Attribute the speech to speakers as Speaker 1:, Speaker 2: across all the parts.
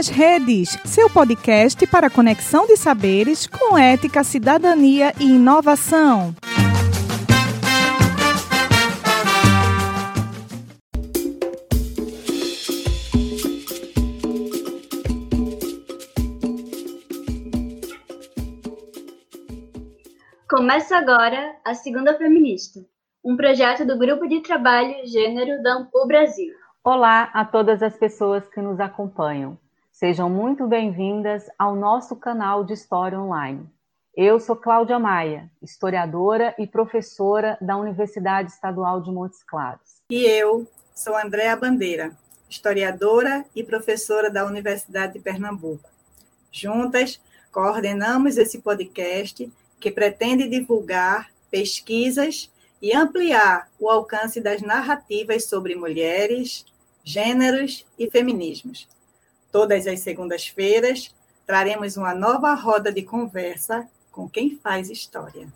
Speaker 1: nas Redes, seu podcast para conexão de saberes com ética, cidadania e inovação.
Speaker 2: Começa agora a Segunda Feminista, um projeto do Grupo de Trabalho Gênero da Ampul Brasil.
Speaker 3: Olá a todas as pessoas que nos acompanham. Sejam muito bem-vindas ao nosso canal de História Online. Eu sou Cláudia Maia, historiadora e professora da Universidade Estadual de Montes Claros.
Speaker 4: E eu sou Andréa Bandeira, historiadora e professora da Universidade de Pernambuco. Juntas, coordenamos esse podcast que pretende divulgar pesquisas e ampliar o alcance das narrativas sobre mulheres, gêneros e feminismos. Todas as segundas-feiras traremos uma nova roda de conversa com quem faz história.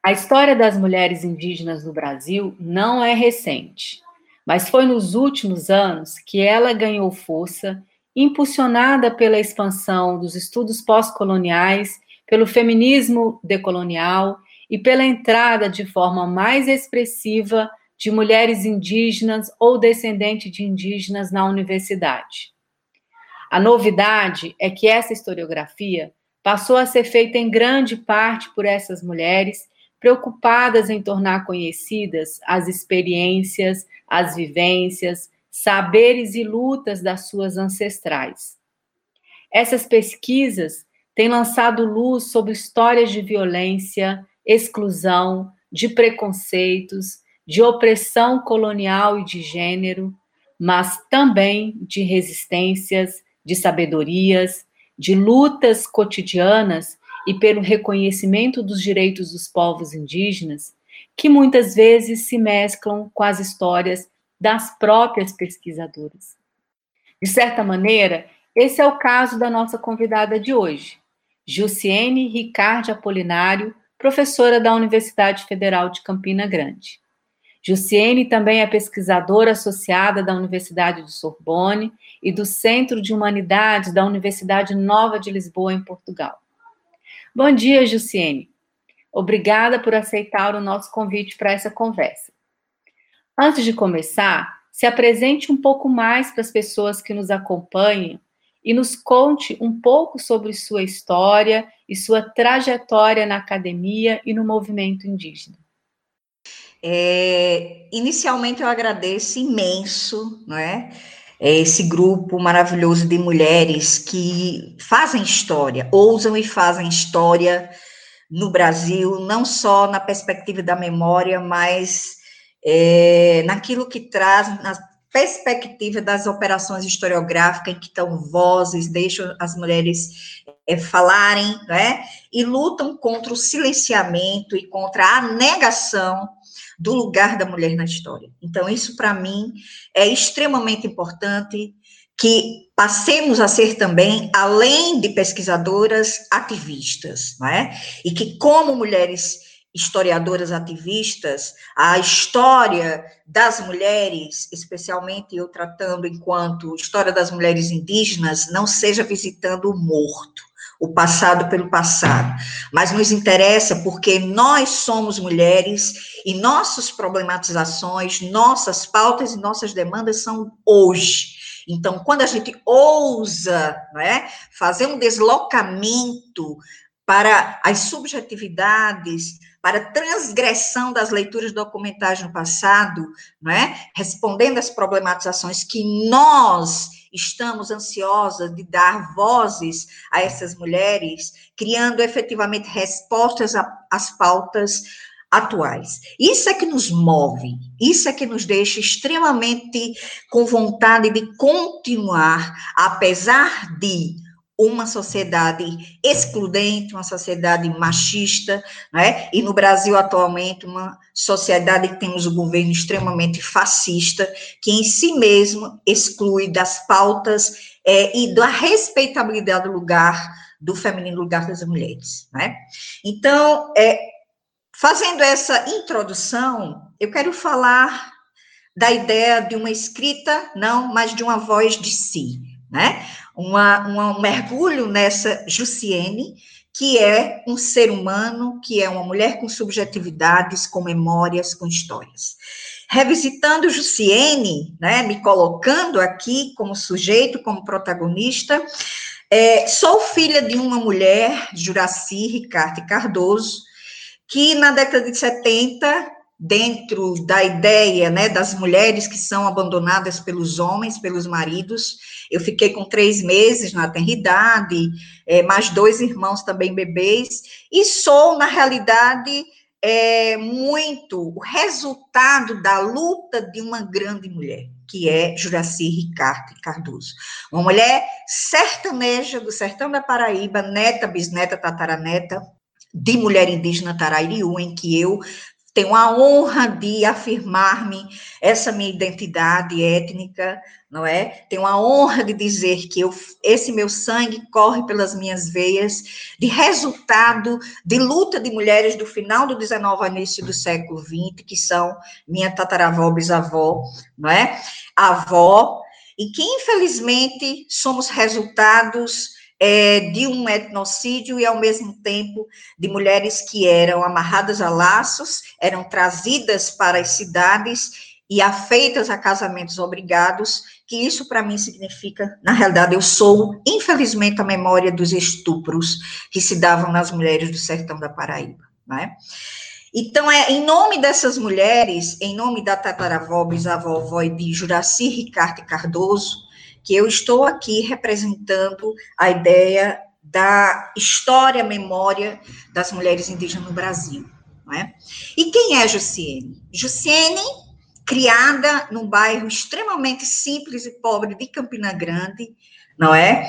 Speaker 3: A história das mulheres indígenas no Brasil não é recente, mas foi nos últimos anos que ela ganhou força, impulsionada pela expansão dos estudos pós-coloniais, pelo feminismo decolonial e pela entrada de forma mais expressiva de mulheres indígenas ou descendentes de indígenas na universidade. A novidade é que essa historiografia passou a ser feita em grande parte por essas mulheres preocupadas em tornar conhecidas as experiências, as vivências, saberes e lutas das suas ancestrais. Essas pesquisas têm lançado luz sobre histórias de violência, exclusão, de preconceitos, de opressão colonial e de gênero, mas também de resistências, de sabedorias, de lutas cotidianas e pelo reconhecimento dos direitos dos povos indígenas, que muitas vezes se mesclam com as histórias das próprias pesquisadoras. De certa maneira, esse é o caso da nossa convidada de hoje, Gilciene Ricardo Apolinário, professora da Universidade Federal de Campina Grande. Gilciene também é pesquisadora associada da Universidade de Sorbonne e do Centro de Humanidades da Universidade Nova de Lisboa, em Portugal. Bom dia, Jussiene. Obrigada por aceitar o nosso convite para essa conversa. Antes de começar, se apresente um pouco mais para as pessoas que nos acompanham e nos conte um pouco sobre sua história e sua trajetória na academia e no movimento indígena.
Speaker 5: É, inicialmente eu agradeço imenso, não é? é esse grupo maravilhoso de mulheres que fazem história, ousam e fazem história no Brasil, não só na perspectiva da memória, mas é, naquilo que traz, na perspectiva das operações historiográficas, que estão vozes, deixam as mulheres é, falarem, né, e lutam contra o silenciamento e contra a negação do lugar da mulher na história. Então, isso para mim é extremamente importante que passemos a ser também, além de pesquisadoras, ativistas, não é? E que, como mulheres historiadoras ativistas, a história das mulheres, especialmente eu tratando enquanto história das mulheres indígenas, não seja visitando o morto, o passado pelo passado, mas nos interessa porque nós somos mulheres e nossas problematizações, nossas pautas e nossas demandas são hoje. Então, quando a gente ousa é, fazer um deslocamento para as subjetividades, para transgressão das leituras documentais no passado, não é? respondendo às problematizações que nós estamos ansiosas de dar vozes a essas mulheres, criando efetivamente respostas às pautas atuais. Isso é que nos move, isso é que nos deixa extremamente com vontade de continuar, apesar de uma sociedade excludente, uma sociedade machista, né? e no Brasil atualmente uma sociedade que temos um governo extremamente fascista, que em si mesmo exclui das pautas é, e da respeitabilidade do lugar do feminino lugar das mulheres, né? Então, é, fazendo essa introdução, eu quero falar da ideia de uma escrita, não, mas de uma voz de si, né? Uma, uma, um mergulho nessa Jussiene, que é um ser humano, que é uma mulher com subjetividades, com memórias, com histórias. Revisitando Jussiene, né, me colocando aqui como sujeito, como protagonista, é, sou filha de uma mulher, Juraci Ricardo Cardoso, que na década de 70 dentro da ideia né, das mulheres que são abandonadas pelos homens, pelos maridos. Eu fiquei com três meses na tenridade, é, mais dois irmãos também bebês, e sou, na realidade, é, muito o resultado da luta de uma grande mulher, que é Juraci Ricardo Cardoso. Uma mulher sertaneja do sertão da Paraíba, neta, bisneta, tataraneta, de mulher indígena Tarairiú, em que eu tenho a honra de afirmar-me essa minha identidade étnica, não é? Tenho a honra de dizer que eu, esse meu sangue corre pelas minhas veias, de resultado de luta de mulheres do final do 19 início do século 20, que são minha tataravó, bisavó, não é? Avó, e que infelizmente somos resultados é, de um etnocídio e, ao mesmo tempo, de mulheres que eram amarradas a laços, eram trazidas para as cidades e afeitas a casamentos obrigados, que isso para mim significa, na realidade, eu sou, infelizmente, a memória dos estupros que se davam nas mulheres do sertão da Paraíba, não é? Então, é em nome dessas mulheres, em nome da tataravó, bisavó, e de Juraci Ricardo Cardoso, que eu estou aqui representando a ideia da história, memória das mulheres indígenas no Brasil. É? E quem é Jussiene? Jussiene, criada num bairro extremamente simples e pobre de Campina Grande, não é?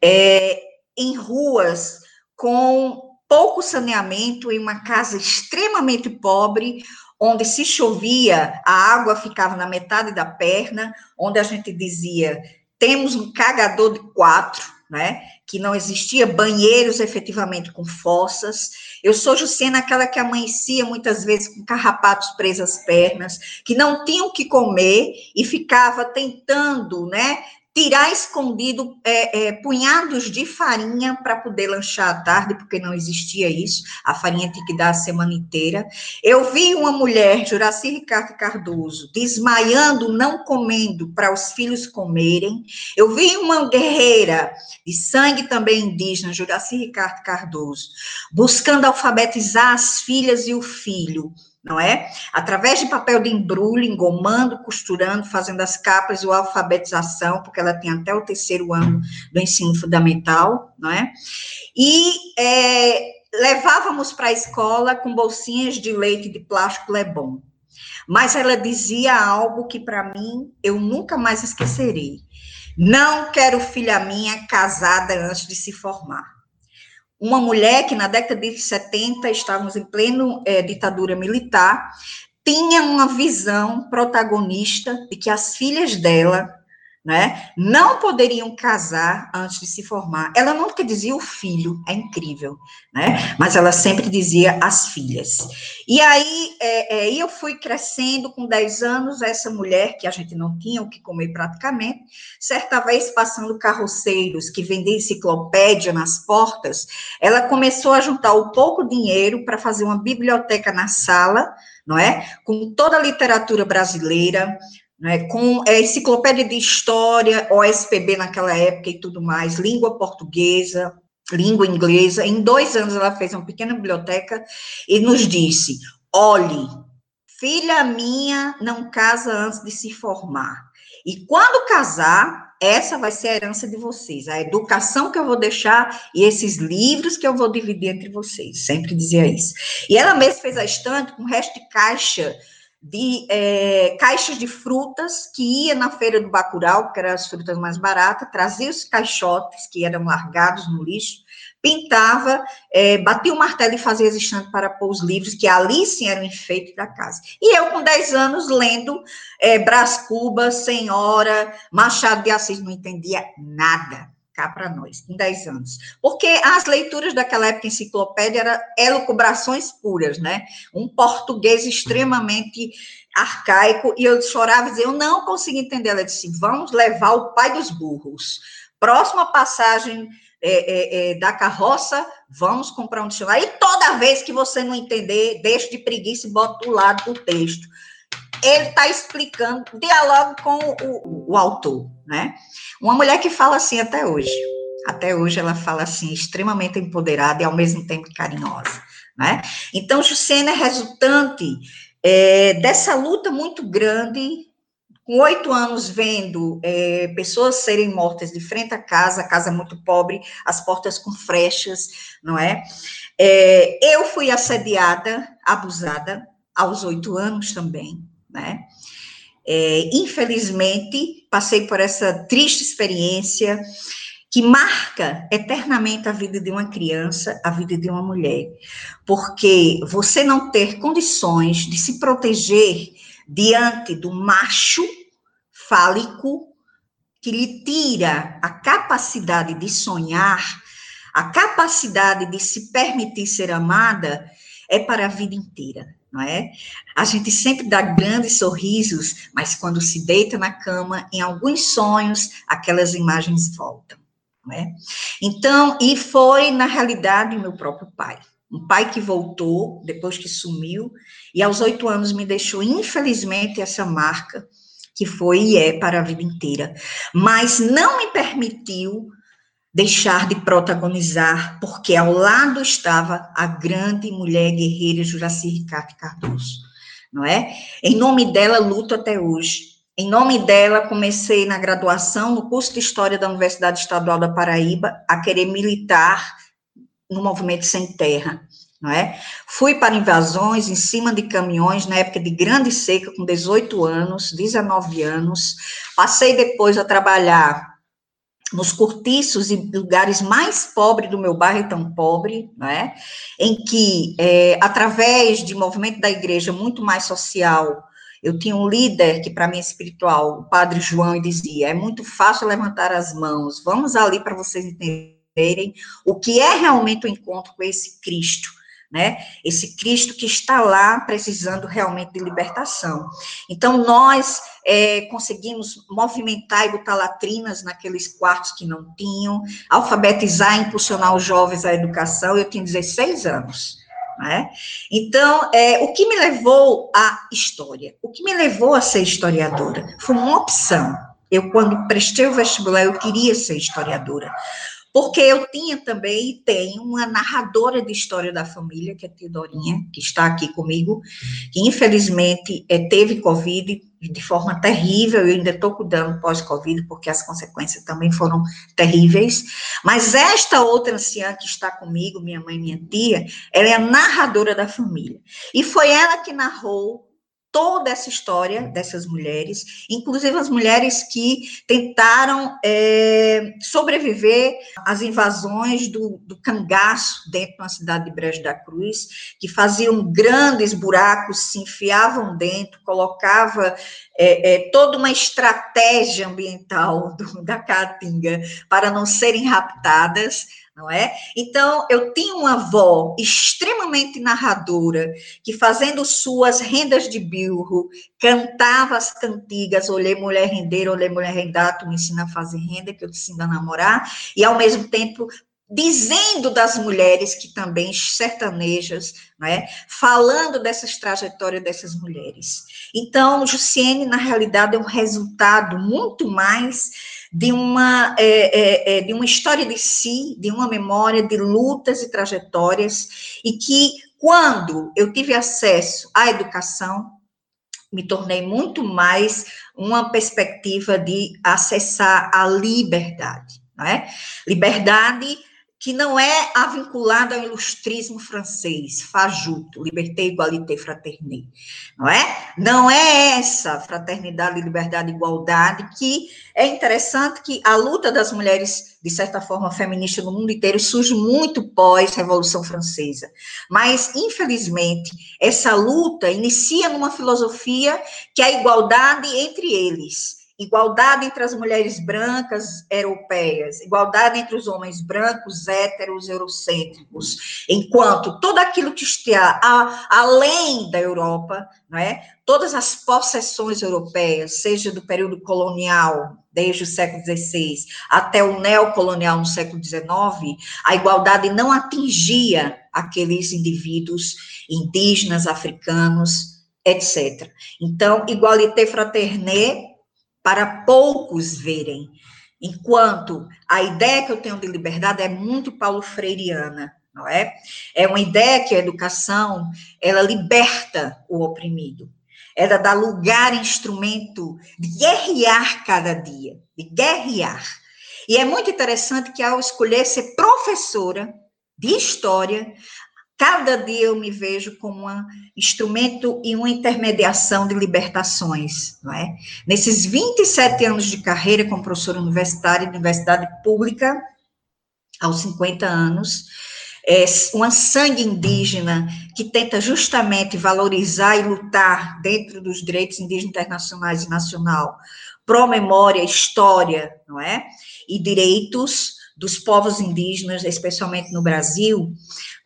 Speaker 5: é em ruas com pouco saneamento, em uma casa extremamente pobre, onde se chovia, a água ficava na metade da perna, onde a gente dizia temos um cagador de quatro, né? Que não existia banheiros efetivamente com fossas. Eu sou Jucena, aquela que amanhecia muitas vezes com carrapatos presos às pernas, que não tinham o que comer e ficava tentando, né? Tirar escondido é, é, punhados de farinha para poder lanchar à tarde, porque não existia isso, a farinha tinha que dar a semana inteira. Eu vi uma mulher, Juraci Ricardo Cardoso, desmaiando, não comendo para os filhos comerem. Eu vi uma guerreira de sangue também indígena, Juraci Ricardo Cardoso, buscando alfabetizar as filhas e o filho não é? Através de papel de embrulho, engomando, costurando, fazendo as capas, ou alfabetização, porque ela tem até o terceiro ano do ensino fundamental, não é? E é, levávamos para a escola com bolsinhas de leite de plástico Lebon. Mas ela dizia algo que para mim eu nunca mais esquecerei. Não quero filha minha casada antes de se formar uma mulher que na década de 70 estávamos em pleno é, ditadura militar, tinha uma visão protagonista de que as filhas dela né? Não poderiam casar antes de se formar. Ela nunca dizia o filho, é incrível, né? Mas ela sempre dizia as filhas. E aí é, é, eu fui crescendo com 10 anos, essa mulher que a gente não tinha o que comer praticamente, certa vez passando carroceiros que vendiam enciclopédia nas portas, ela começou a juntar o pouco dinheiro para fazer uma biblioteca na sala, não é? Com toda a literatura brasileira, né, com é, enciclopédia de história, OSPB naquela época e tudo mais, língua portuguesa, língua inglesa. Em dois anos ela fez uma pequena biblioteca e nos disse: olhe, filha minha não casa antes de se formar. E quando casar, essa vai ser a herança de vocês, a educação que eu vou deixar e esses livros que eu vou dividir entre vocês. Sempre dizia isso. E ela mesma fez a estante com o resto de caixa de é, caixas de frutas que ia na feira do Bacurau, que eram as frutas mais baratas, trazia os caixotes que eram largados no lixo, pintava, é, batia o martelo e fazia as estantes para pôr os livros, que ali sim era o enfeite da casa. E eu, com 10 anos, lendo é, Brás Cubas, Senhora, Machado de Assis, não entendia nada para nós, em 10 anos. Porque as leituras daquela época enciclopédia eram elucubrações puras, né? Um português extremamente arcaico, e eu chorava e dizia, eu não consigo entender. Ela disse, vamos levar o pai dos burros. Próxima passagem é, é, é, da carroça, vamos comprar um dicionário. E toda vez que você não entender, deixa de preguiça e bota do lado do texto. Ele está explicando, diálogo com o, o, autor, né? Uma mulher que fala assim até hoje. Até hoje ela fala assim, extremamente empoderada e ao mesmo tempo carinhosa, né? Então, Jussiana é resultante é, dessa luta muito grande, com oito anos vendo é, pessoas serem mortas de frente à casa, casa muito pobre, as portas com frechas, não é? é eu fui assediada, abusada, aos oito anos também, né? É, infelizmente, passei por essa triste experiência que marca eternamente a vida de uma criança, a vida de uma mulher. Porque você não ter condições de se proteger diante do macho fálico que lhe tira a capacidade de sonhar, a capacidade de se permitir ser amada, é para a vida inteira, não é? A gente sempre dá grandes sorrisos, mas quando se deita na cama, em alguns sonhos, aquelas imagens voltam. Né? Então, e foi, na realidade, meu próprio pai. Um pai que voltou, depois que sumiu, e aos oito anos me deixou, infelizmente, essa marca, que foi e é para a vida inteira. Mas não me permitiu deixar de protagonizar, porque ao lado estava a grande mulher guerreira Juraci Ricardo Cardoso, não é? Em nome dela, luto até hoje. Em nome dela, comecei na graduação, no curso de História da Universidade Estadual da Paraíba, a querer militar no movimento sem terra, não é? Fui para invasões em cima de caminhões na época de grande seca, com 18 anos, 19 anos. Passei depois a trabalhar nos cortiços e lugares mais pobres do meu bairro tão pobre, não é? Em que, é, através de movimento da igreja muito mais social, eu tinha um líder que, para mim, é espiritual, o padre João, e dizia: é muito fácil levantar as mãos, vamos ali para vocês entenderem o que é realmente o encontro com esse Cristo. Né? Esse Cristo que está lá precisando realmente de libertação. Então, nós é, conseguimos movimentar e botar latrinas naqueles quartos que não tinham, alfabetizar, impulsionar os jovens à educação. Eu tinha 16 anos. Né? Então, é, o que me levou à história? O que me levou a ser historiadora? Foi uma opção. Eu, quando prestei o vestibular, eu queria ser historiadora. Porque eu tinha também e tenho uma narradora de história da família, que é a Teodorinha, que está aqui comigo, que infelizmente é, teve Covid de forma terrível, eu ainda estou cuidando pós-Covid, porque as consequências também foram terríveis, mas esta outra anciã que está comigo, minha mãe minha tia, ela é a narradora da família, e foi ela que narrou toda essa história dessas mulheres, inclusive as mulheres que tentaram é, sobreviver às invasões do, do cangaço dentro da cidade de Brejo da Cruz, que faziam grandes buracos, se enfiavam dentro, colocava é, é, toda uma estratégia ambiental do, da Caatinga para não serem raptadas não é? Então, eu tinha uma avó extremamente narradora, que fazendo suas rendas de bilro, cantava as cantigas, olhei mulher rendeira, olhei mulher rendar, tu me ensina a fazer renda, que eu te ensino a namorar, e ao mesmo tempo dizendo das mulheres que também sertanejas, não é? Falando dessas trajetórias dessas mulheres. Então, Jussiene, na realidade, é um resultado muito mais de uma, é, é, é, de uma história de si, de uma memória de lutas e trajetórias, e que quando eu tive acesso à educação, me tornei muito mais uma perspectiva de acessar a liberdade, não é? Liberdade que não é a vinculada ao ilustrismo francês, fajuto, liberté, igualité, fraternité, não é? Não é essa fraternidade, liberdade igualdade que é interessante que a luta das mulheres, de certa forma, feminista no mundo inteiro surge muito pós-Revolução Francesa. Mas, infelizmente, essa luta inicia numa filosofia que é a igualdade entre eles, igualdade entre as mulheres brancas europeias, igualdade entre os homens brancos, héteros, eurocêntricos, enquanto tudo aquilo que está além da Europa, não é? todas as possessões europeias, seja do período colonial, desde o século XVI, até o neocolonial no século XIX, a igualdade não atingia aqueles indivíduos indígenas, africanos, etc. Então, igualité fraternelle para poucos verem, enquanto a ideia que eu tenho de liberdade é muito paulo freireana, não é? É uma ideia que a educação, ela liberta o oprimido. Ela dá lugar, instrumento de guerrear cada dia, de guerrear. E é muito interessante que ao escolher ser professora de história, Cada dia eu me vejo como um instrumento e uma intermediação de libertações, não é? Nesses 27 anos de carreira como professora universitária de universidade pública, aos 50 anos, é uma sangue indígena que tenta justamente valorizar e lutar dentro dos direitos indígenas internacionais e nacional, pro memória, história, não é? E direitos dos povos indígenas, especialmente no Brasil,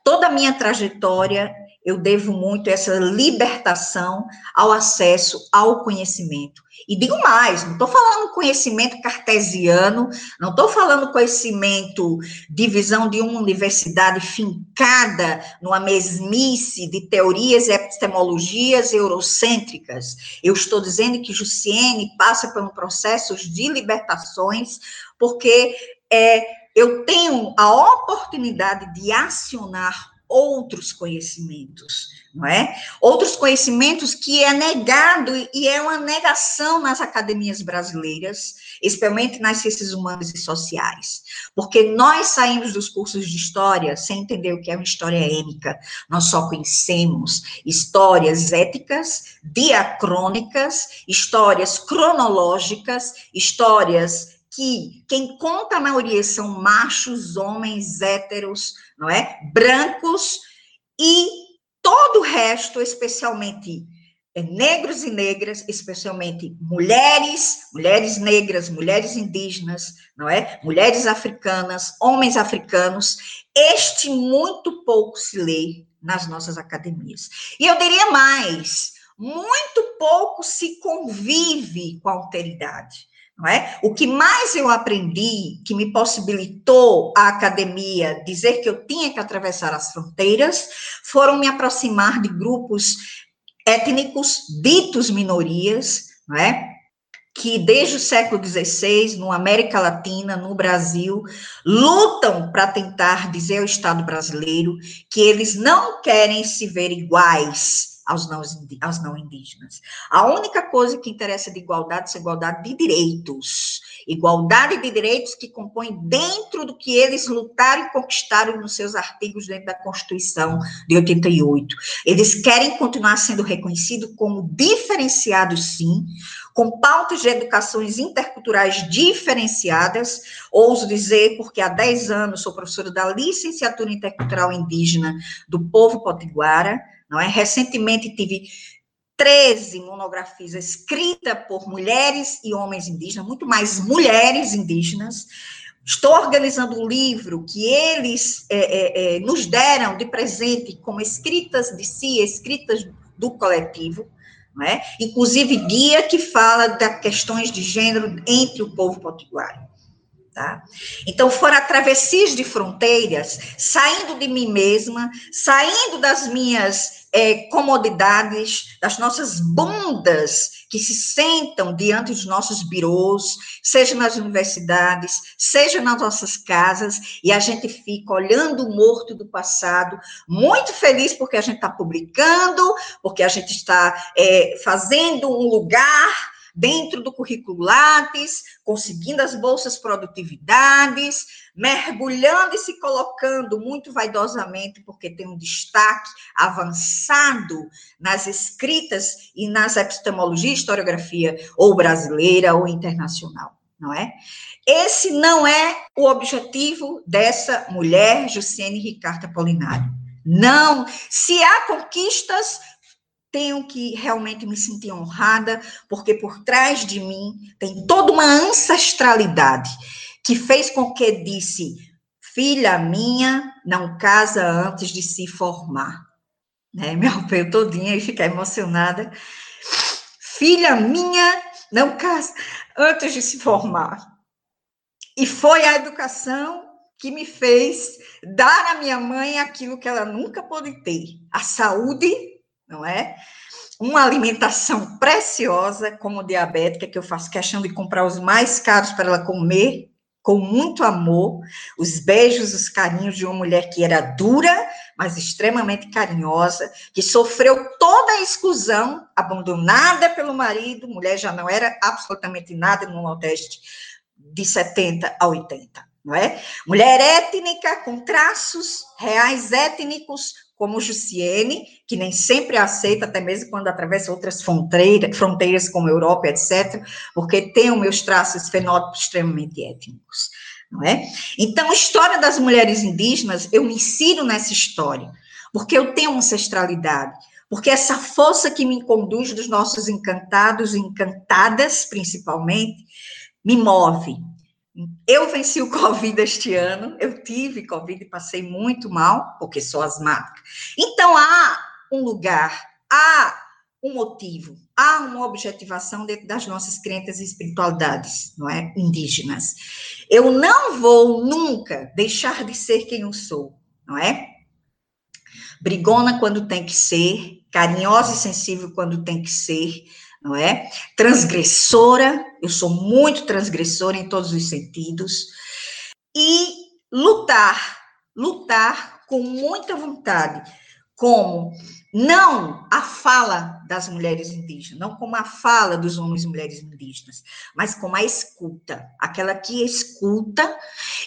Speaker 5: toda a minha trajetória eu devo muito essa libertação ao acesso ao conhecimento. E digo mais, não estou falando conhecimento cartesiano, não estou falando conhecimento de visão de uma universidade fincada numa mesmice de teorias e epistemologias eurocêntricas. Eu estou dizendo que Jussiene passa por um processo de libertações, porque é, eu tenho a oportunidade de acionar outros conhecimentos, não é? Outros conhecimentos que é negado e é uma negação nas academias brasileiras, especialmente nas ciências humanas e sociais, porque nós saímos dos cursos de história sem entender o que é uma história étnica, nós só conhecemos histórias éticas, diacrônicas, histórias cronológicas, histórias que quem conta a maioria são machos, homens, héteros, não é? Brancos e todo o resto, especialmente é, negros e negras, especialmente mulheres, mulheres negras, mulheres indígenas, não é? Mulheres africanas, homens africanos, este muito pouco se lê nas nossas academias. E eu diria mais, muito pouco se convive com a alteridade. Não é? O que mais eu aprendi, que me possibilitou a academia dizer que eu tinha que atravessar as fronteiras, foram me aproximar de grupos étnicos ditos minorias, não é? que desde o século XVI, no América Latina, no Brasil, lutam para tentar dizer ao Estado brasileiro que eles não querem se ver iguais aos não, aos não indígenas. A única coisa que interessa de igualdade é igualdade de direitos. Igualdade de direitos que compõe dentro do que eles lutaram e conquistaram nos seus artigos dentro da Constituição de 88. Eles querem continuar sendo reconhecidos como diferenciados, sim, com pautas de educações interculturais diferenciadas, ouso dizer, porque há 10 anos sou professora da licenciatura intercultural indígena do povo potiguara, não é? Recentemente tive 13 monografias escritas por mulheres e homens indígenas, muito mais mulheres indígenas. Estou organizando um livro que eles é, é, é, nos deram de presente como escritas de si, escritas do coletivo, é? inclusive guia que fala das questões de gênero entre o povo potiguar. Tá? Então, foram travessias de fronteiras, saindo de mim mesma, saindo das minhas é, comodidades, das nossas bundas que se sentam diante dos nossos birôs, seja nas universidades, seja nas nossas casas, e a gente fica olhando o morto do passado, muito feliz porque a gente está publicando, porque a gente está é, fazendo um lugar dentro do currículo Lattes, conseguindo as bolsas produtividades, mergulhando e se colocando muito vaidosamente, porque tem um destaque avançado nas escritas e nas epistemologias, historiografia, ou brasileira ou internacional, não é? Esse não é o objetivo dessa mulher, Jussiane Ricardo Apolinário. Não. Se há conquistas tenho que realmente me sentir honrada, porque por trás de mim tem toda uma ancestralidade que fez com que disse: filha minha, não casa antes de se formar. Né? Me arrepio todinha e ficar emocionada. Filha minha, não casa antes de se formar. E foi a educação que me fez dar à minha mãe aquilo que ela nunca pôde ter: a saúde não é? Uma alimentação preciosa, como diabética, que eu faço questão de comprar os mais caros para ela comer, com muito amor, os beijos, os carinhos de uma mulher que era dura, mas extremamente carinhosa, que sofreu toda a exclusão, abandonada pelo marido, mulher já não era absolutamente nada no Nordeste, de 70 a 80, não é? Mulher étnica, com traços reais étnicos, como Jussiene, que nem sempre aceita, até mesmo quando atravessa outras fronteiras, fronteiras como Europa, etc., porque tem os meus traços fenótipos extremamente étnicos, não é? Então, a história das mulheres indígenas, eu me insiro nessa história, porque eu tenho ancestralidade, porque essa força que me conduz dos nossos encantados e encantadas, principalmente, me move, eu venci o Covid este ano, eu tive Covid e passei muito mal, porque sou asmática. Então, há um lugar, há um motivo, há uma objetivação dentro das nossas crenças e espiritualidades, não é? Indígenas. Eu não vou nunca deixar de ser quem eu sou, não é? Brigona quando tem que ser, carinhosa e sensível quando tem que ser, não é? Transgressora, eu sou muito transgressora em todos os sentidos. E lutar, lutar com muita vontade, como não a fala das mulheres indígenas, não como a fala dos homens e mulheres indígenas, mas como a escuta, aquela que escuta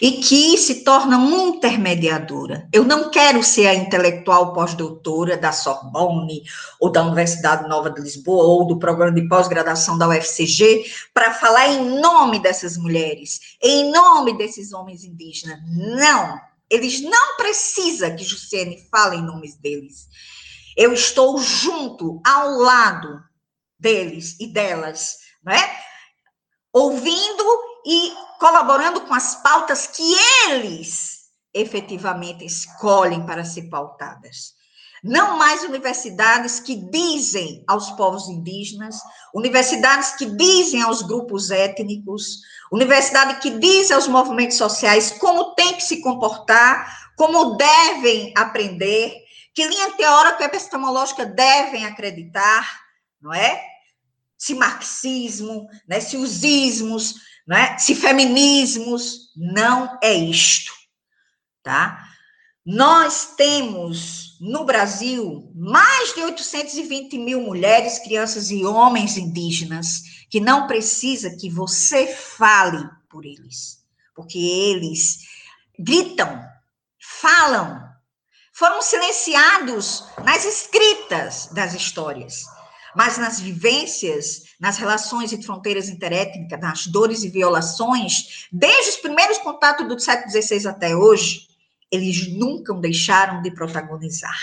Speaker 5: e que se torna uma intermediadora. Eu não quero ser a intelectual pós-doutora da Sorbonne ou da Universidade Nova de Lisboa ou do programa de pós-graduação da UFCG para falar em nome dessas mulheres, em nome desses homens indígenas. Não, eles não precisam que Jussiene fale em nome deles. Eu estou junto, ao lado deles e delas, né? Ouvindo e colaborando com as pautas que eles efetivamente escolhem para ser pautadas. Não mais universidades que dizem aos povos indígenas, universidades que dizem aos grupos étnicos, universidade que diz aos movimentos sociais como tem que se comportar, como devem aprender, que linha teórica e epistemológica devem acreditar, não é? Se marxismo, né, se os ismos, né, se feminismos, não é isto, tá? Nós temos no Brasil mais de 820 mil mulheres, crianças e homens indígenas que não precisa que você fale por eles, porque eles gritam, falam, foram silenciados nas escritas das histórias, mas nas vivências, nas relações e fronteiras interétnicas, nas dores e violações, desde os primeiros contatos do século XVI até hoje, eles nunca deixaram de protagonizar.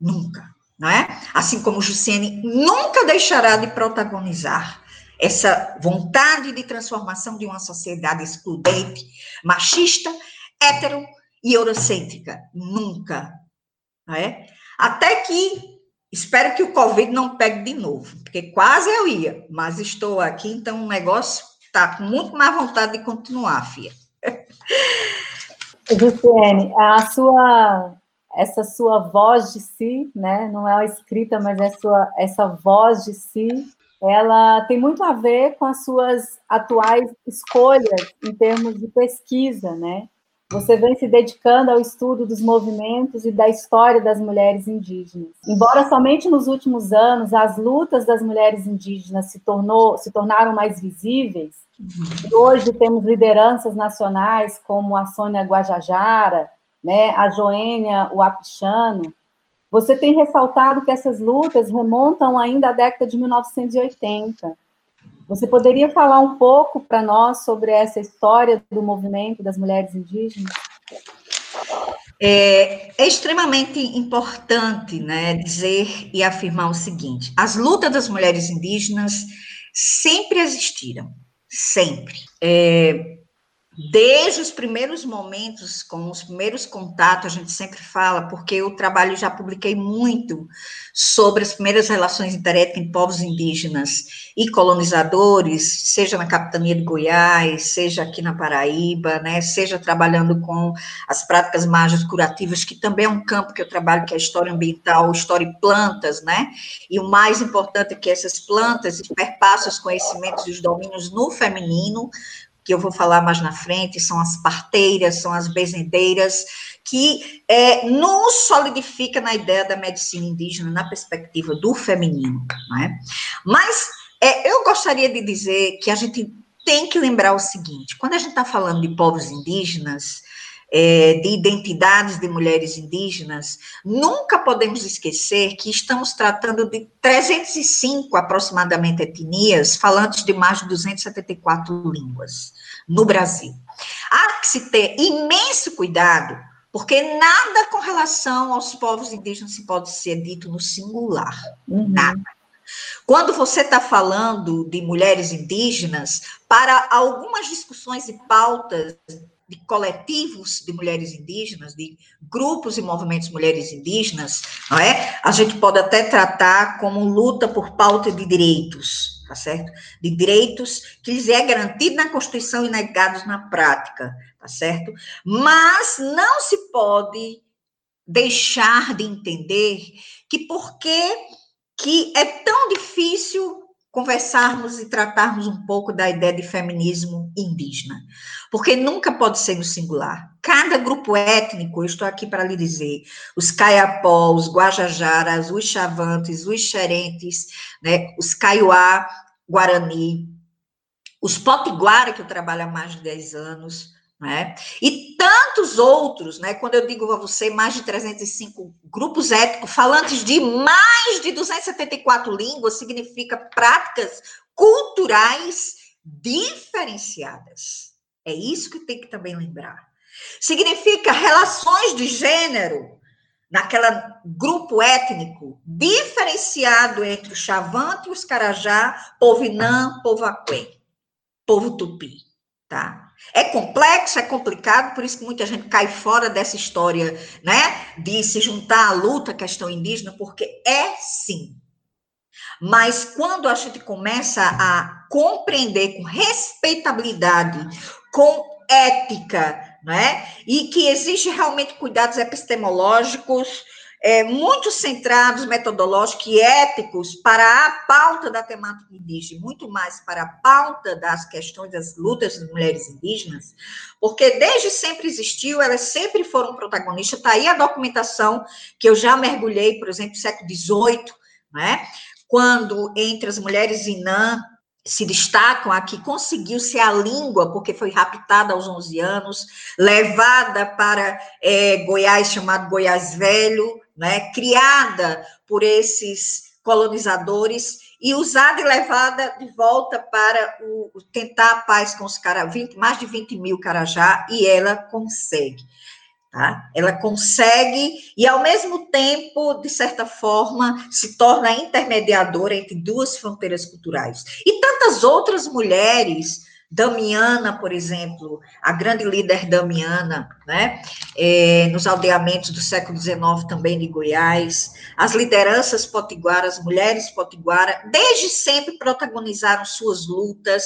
Speaker 5: Nunca, não é? Assim como Jussiene nunca deixará de protagonizar essa vontade de transformação de uma sociedade excludente, machista, hétero e eurocêntrica. Nunca né? Até que espero que o Covid não pegue de novo, porque quase eu ia, mas estou aqui, então o negócio está com muito mais vontade de continuar, Fia.
Speaker 3: Luciene, a sua essa sua voz de si, né? Não é a escrita, mas é sua essa voz de si, ela tem muito a ver com as suas atuais escolhas em termos de pesquisa, né? Você vem se dedicando ao estudo dos movimentos e da história das mulheres indígenas. Embora somente nos últimos anos as lutas das mulheres indígenas se, tornou, se tornaram mais visíveis, e hoje temos lideranças nacionais como a Sônia Guajajara, né, a Joênia Wapichano, você tem ressaltado que essas lutas remontam ainda à década de 1980 você poderia falar um pouco para nós sobre essa história do movimento das mulheres indígenas?
Speaker 5: É, é, extremamente importante né, dizer e afirmar o seguinte: as lutas das mulheres indígenas sempre existiram, sempre. É, Desde os primeiros momentos, com os primeiros contatos, a gente sempre fala, porque eu trabalho, já publiquei muito sobre as primeiras relações interétnicas em povos indígenas e colonizadores, seja na capitania de Goiás, seja aqui na Paraíba, né, seja trabalhando com as práticas mágicas curativas, que também é um campo que eu trabalho, que é a história ambiental, história e plantas, né, e o mais importante é que essas plantas perpassam os conhecimentos e os domínios no feminino, que eu vou falar mais na frente, são as parteiras, são as bezendeiras, que é, nos solidifica na ideia da medicina indígena, na perspectiva do feminino. Né? Mas é, eu gostaria de dizer que a gente tem que lembrar o seguinte: quando a gente está falando de povos indígenas, é, de identidades de mulheres indígenas, nunca podemos esquecer que estamos tratando de 305 aproximadamente etnias, falantes de mais de 274 línguas no Brasil. Há que se ter imenso cuidado, porque nada com relação aos povos indígenas se pode ser dito no singular. Uhum. Nada. Quando você está falando de mulheres indígenas, para algumas discussões e pautas de coletivos de mulheres indígenas, de grupos e movimentos mulheres indígenas, não é? A gente pode até tratar como luta por pauta de direitos, tá certo? De direitos que lhes é garantido na Constituição e negados na prática, tá certo? Mas não se pode deixar de entender que porque que é conversarmos e tratarmos um pouco da ideia de feminismo indígena, porque nunca pode ser no singular. Cada grupo étnico, eu estou aqui para lhe dizer, os caiapó, os guajajaras, os chavantes, os xerentes, né, os caiuá, guarani, os potiguara, que eu trabalho há mais de 10 anos, né? E tantos outros, né? Quando eu digo a você mais de 305 grupos étnicos falantes de mais de 274 línguas, significa práticas culturais diferenciadas. É isso que tem que também lembrar. Significa relações de gênero naquela grupo étnico diferenciado entre o Chavante e os Carajá, povo Inã, povo Aquê, povo Tupi, tá? É complexo, é complicado, por isso que muita gente cai fora dessa história, né? De se juntar à luta questão indígena, porque é sim. Mas quando a gente começa a compreender com respeitabilidade, com ética, né? E que existe realmente cuidados epistemológicos, é, muito centrados, metodológicos e éticos para a pauta da temática indígena, muito mais para a pauta das questões das lutas das mulheres indígenas, porque desde sempre existiu, elas sempre foram protagonistas. Está aí a documentação que eu já mergulhei, por exemplo, no século XVIII, né? quando entre as mulheres Inã se destacam aqui, conseguiu-se a língua, porque foi raptada aos 11 anos, levada para é, Goiás, chamado Goiás Velho, né, criada por esses colonizadores e usada e levada de volta para o, tentar a paz com os caras, mais de 20 mil carajá, e ela consegue. Tá? Ela consegue, e ao mesmo tempo, de certa forma, se torna intermediadora entre duas fronteiras culturais. E tantas outras mulheres Damiana, por exemplo, a grande líder Damiana, né, é, nos aldeamentos do século XIX também de Goiás, as lideranças potiguaras, mulheres potiguaras, desde sempre protagonizaram suas lutas,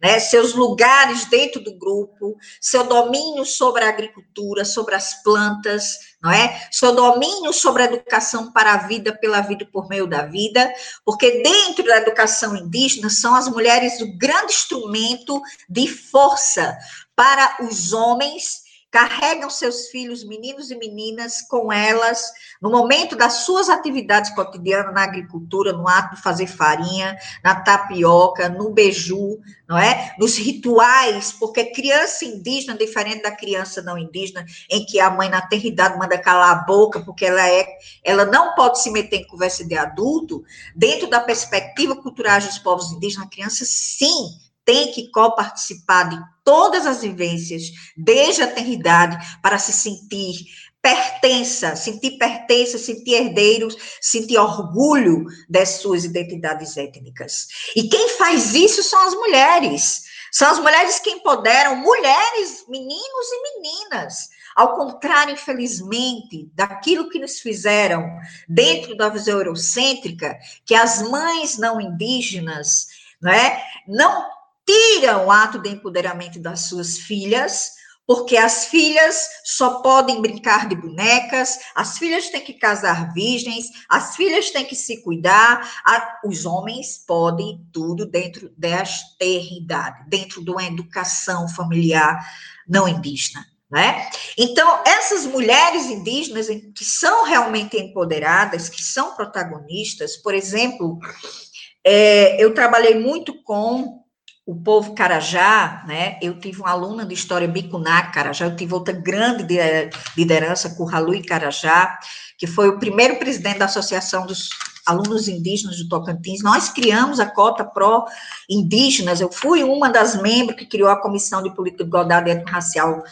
Speaker 5: né, seus lugares dentro do grupo, seu domínio sobre a agricultura, sobre as plantas, não é? Seu domínio sobre a educação para a vida, pela vida por meio da vida, porque dentro da educação indígena são as mulheres o grande instrumento de força para os homens carregam seus filhos, meninos e meninas, com elas no momento das suas atividades cotidianas na agricultura, no ato de fazer farinha, na tapioca, no beiju, não é? Nos rituais, porque criança indígena, diferente da criança não indígena, em que a mãe na terridade manda calar a boca, porque ela é, ela não pode se meter em conversa de adulto, dentro da perspectiva cultural dos povos indígenas, a criança sim tem que coparticipar de todas as vivências, desde a eternidade, para se sentir pertença, sentir pertença, sentir herdeiros, sentir orgulho das suas identidades étnicas. E quem faz isso são as mulheres. São as mulheres que empoderam mulheres, meninos e meninas. Ao contrário, infelizmente, daquilo que nos fizeram dentro da visão eurocêntrica, que as mães não indígenas não, é, não tiram o ato de empoderamento das suas filhas, porque as filhas só podem brincar de bonecas, as filhas têm que casar virgens, as filhas têm que se cuidar, a, os homens podem tudo dentro da eternidade, dentro de uma educação familiar não indígena. Né? Então, essas mulheres indígenas que são realmente empoderadas, que são protagonistas, por exemplo, é, eu trabalhei muito com o povo Carajá, né? Eu tive uma aluna de história Bicuná Carajá, eu tive outra grande liderança, Curralu Carajá, que foi o primeiro presidente da Associação dos Alunos Indígenas do Tocantins. Nós criamos a cota pró-indígenas, eu fui uma das membros que criou a Comissão de Política de Igualdade Étnico-Racial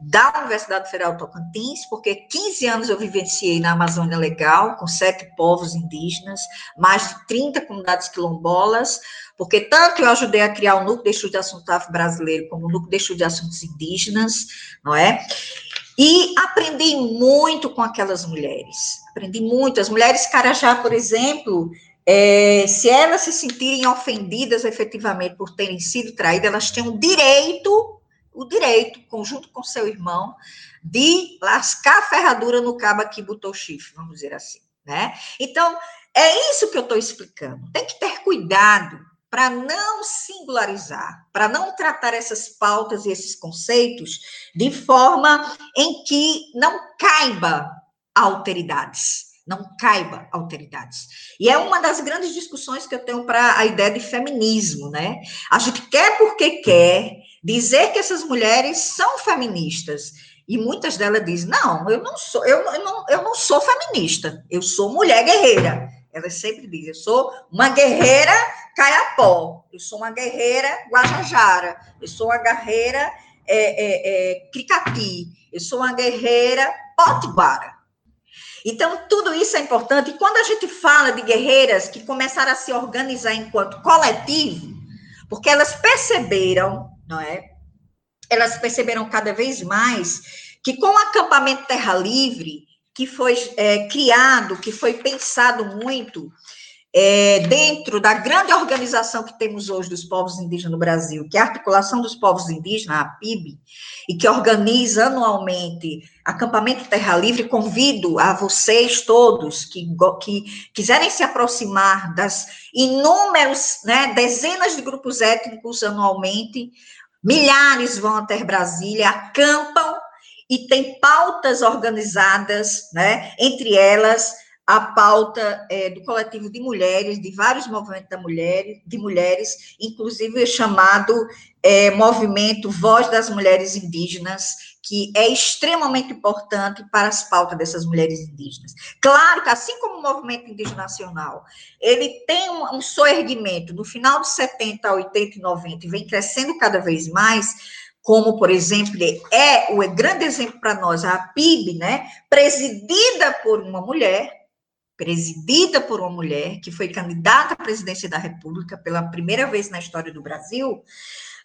Speaker 5: da Universidade Federal Tocantins, porque 15 anos eu vivenciei na Amazônia Legal, com sete povos indígenas, mais de 30 comunidades quilombolas, porque tanto eu ajudei a criar o Núcleo de Estudo de Assuntos Afro-Brasileiro, como o Núcleo de Estudo de Assuntos Indígenas, não é? E aprendi muito com aquelas mulheres, aprendi muito. As mulheres Carajá, por exemplo, é, se elas se sentirem ofendidas efetivamente por terem sido traídas, elas têm o direito o direito, conjunto com seu irmão, de lascar a ferradura no cabo que botou o chifre, vamos dizer assim, né? Então, é isso que eu estou explicando. Tem que ter cuidado para não singularizar, para não tratar essas pautas e esses conceitos de forma em que não caiba alteridades não caiba alteridades. E é uma das grandes discussões que eu tenho para a ideia de feminismo, né? A gente quer porque quer, dizer que essas mulheres são feministas. E muitas delas dizem: não, eu não sou, eu, eu, não, eu não sou feminista, eu sou mulher guerreira. Elas sempre dizem: eu sou uma guerreira caiapó, eu sou uma guerreira guajajara, eu sou uma guerreira é, é, é, cricati, eu sou uma guerreira potiguara. Então, tudo isso é importante. E quando a gente fala de guerreiras que começaram a se organizar enquanto coletivo, porque elas perceberam não é? Elas perceberam cada vez mais que com o acampamento Terra Livre, que foi é, criado, que foi pensado muito é, dentro da grande organização que temos hoje dos povos indígenas no Brasil, que é a Articulação dos Povos Indígenas, a PIB, e que organiza anualmente acampamento Terra Livre, convido a vocês todos que, que quiserem se aproximar das inúmeras, né, dezenas de grupos étnicos anualmente, milhares vão até Brasília, acampam e tem pautas organizadas, né, entre elas a pauta é, do coletivo de mulheres, de vários movimentos da mulher, de mulheres, inclusive o chamado é, movimento Voz das Mulheres Indígenas, que é extremamente importante para as pautas dessas mulheres indígenas. Claro que, assim como o movimento indígena nacional, ele tem um, um soerguimento no final dos 70, 80 e 90, e vem crescendo cada vez mais, como, por exemplo, é o grande exemplo para nós, a PIB, né, presidida por uma mulher, presidida por uma mulher que foi candidata à presidência da República pela primeira vez na história do Brasil.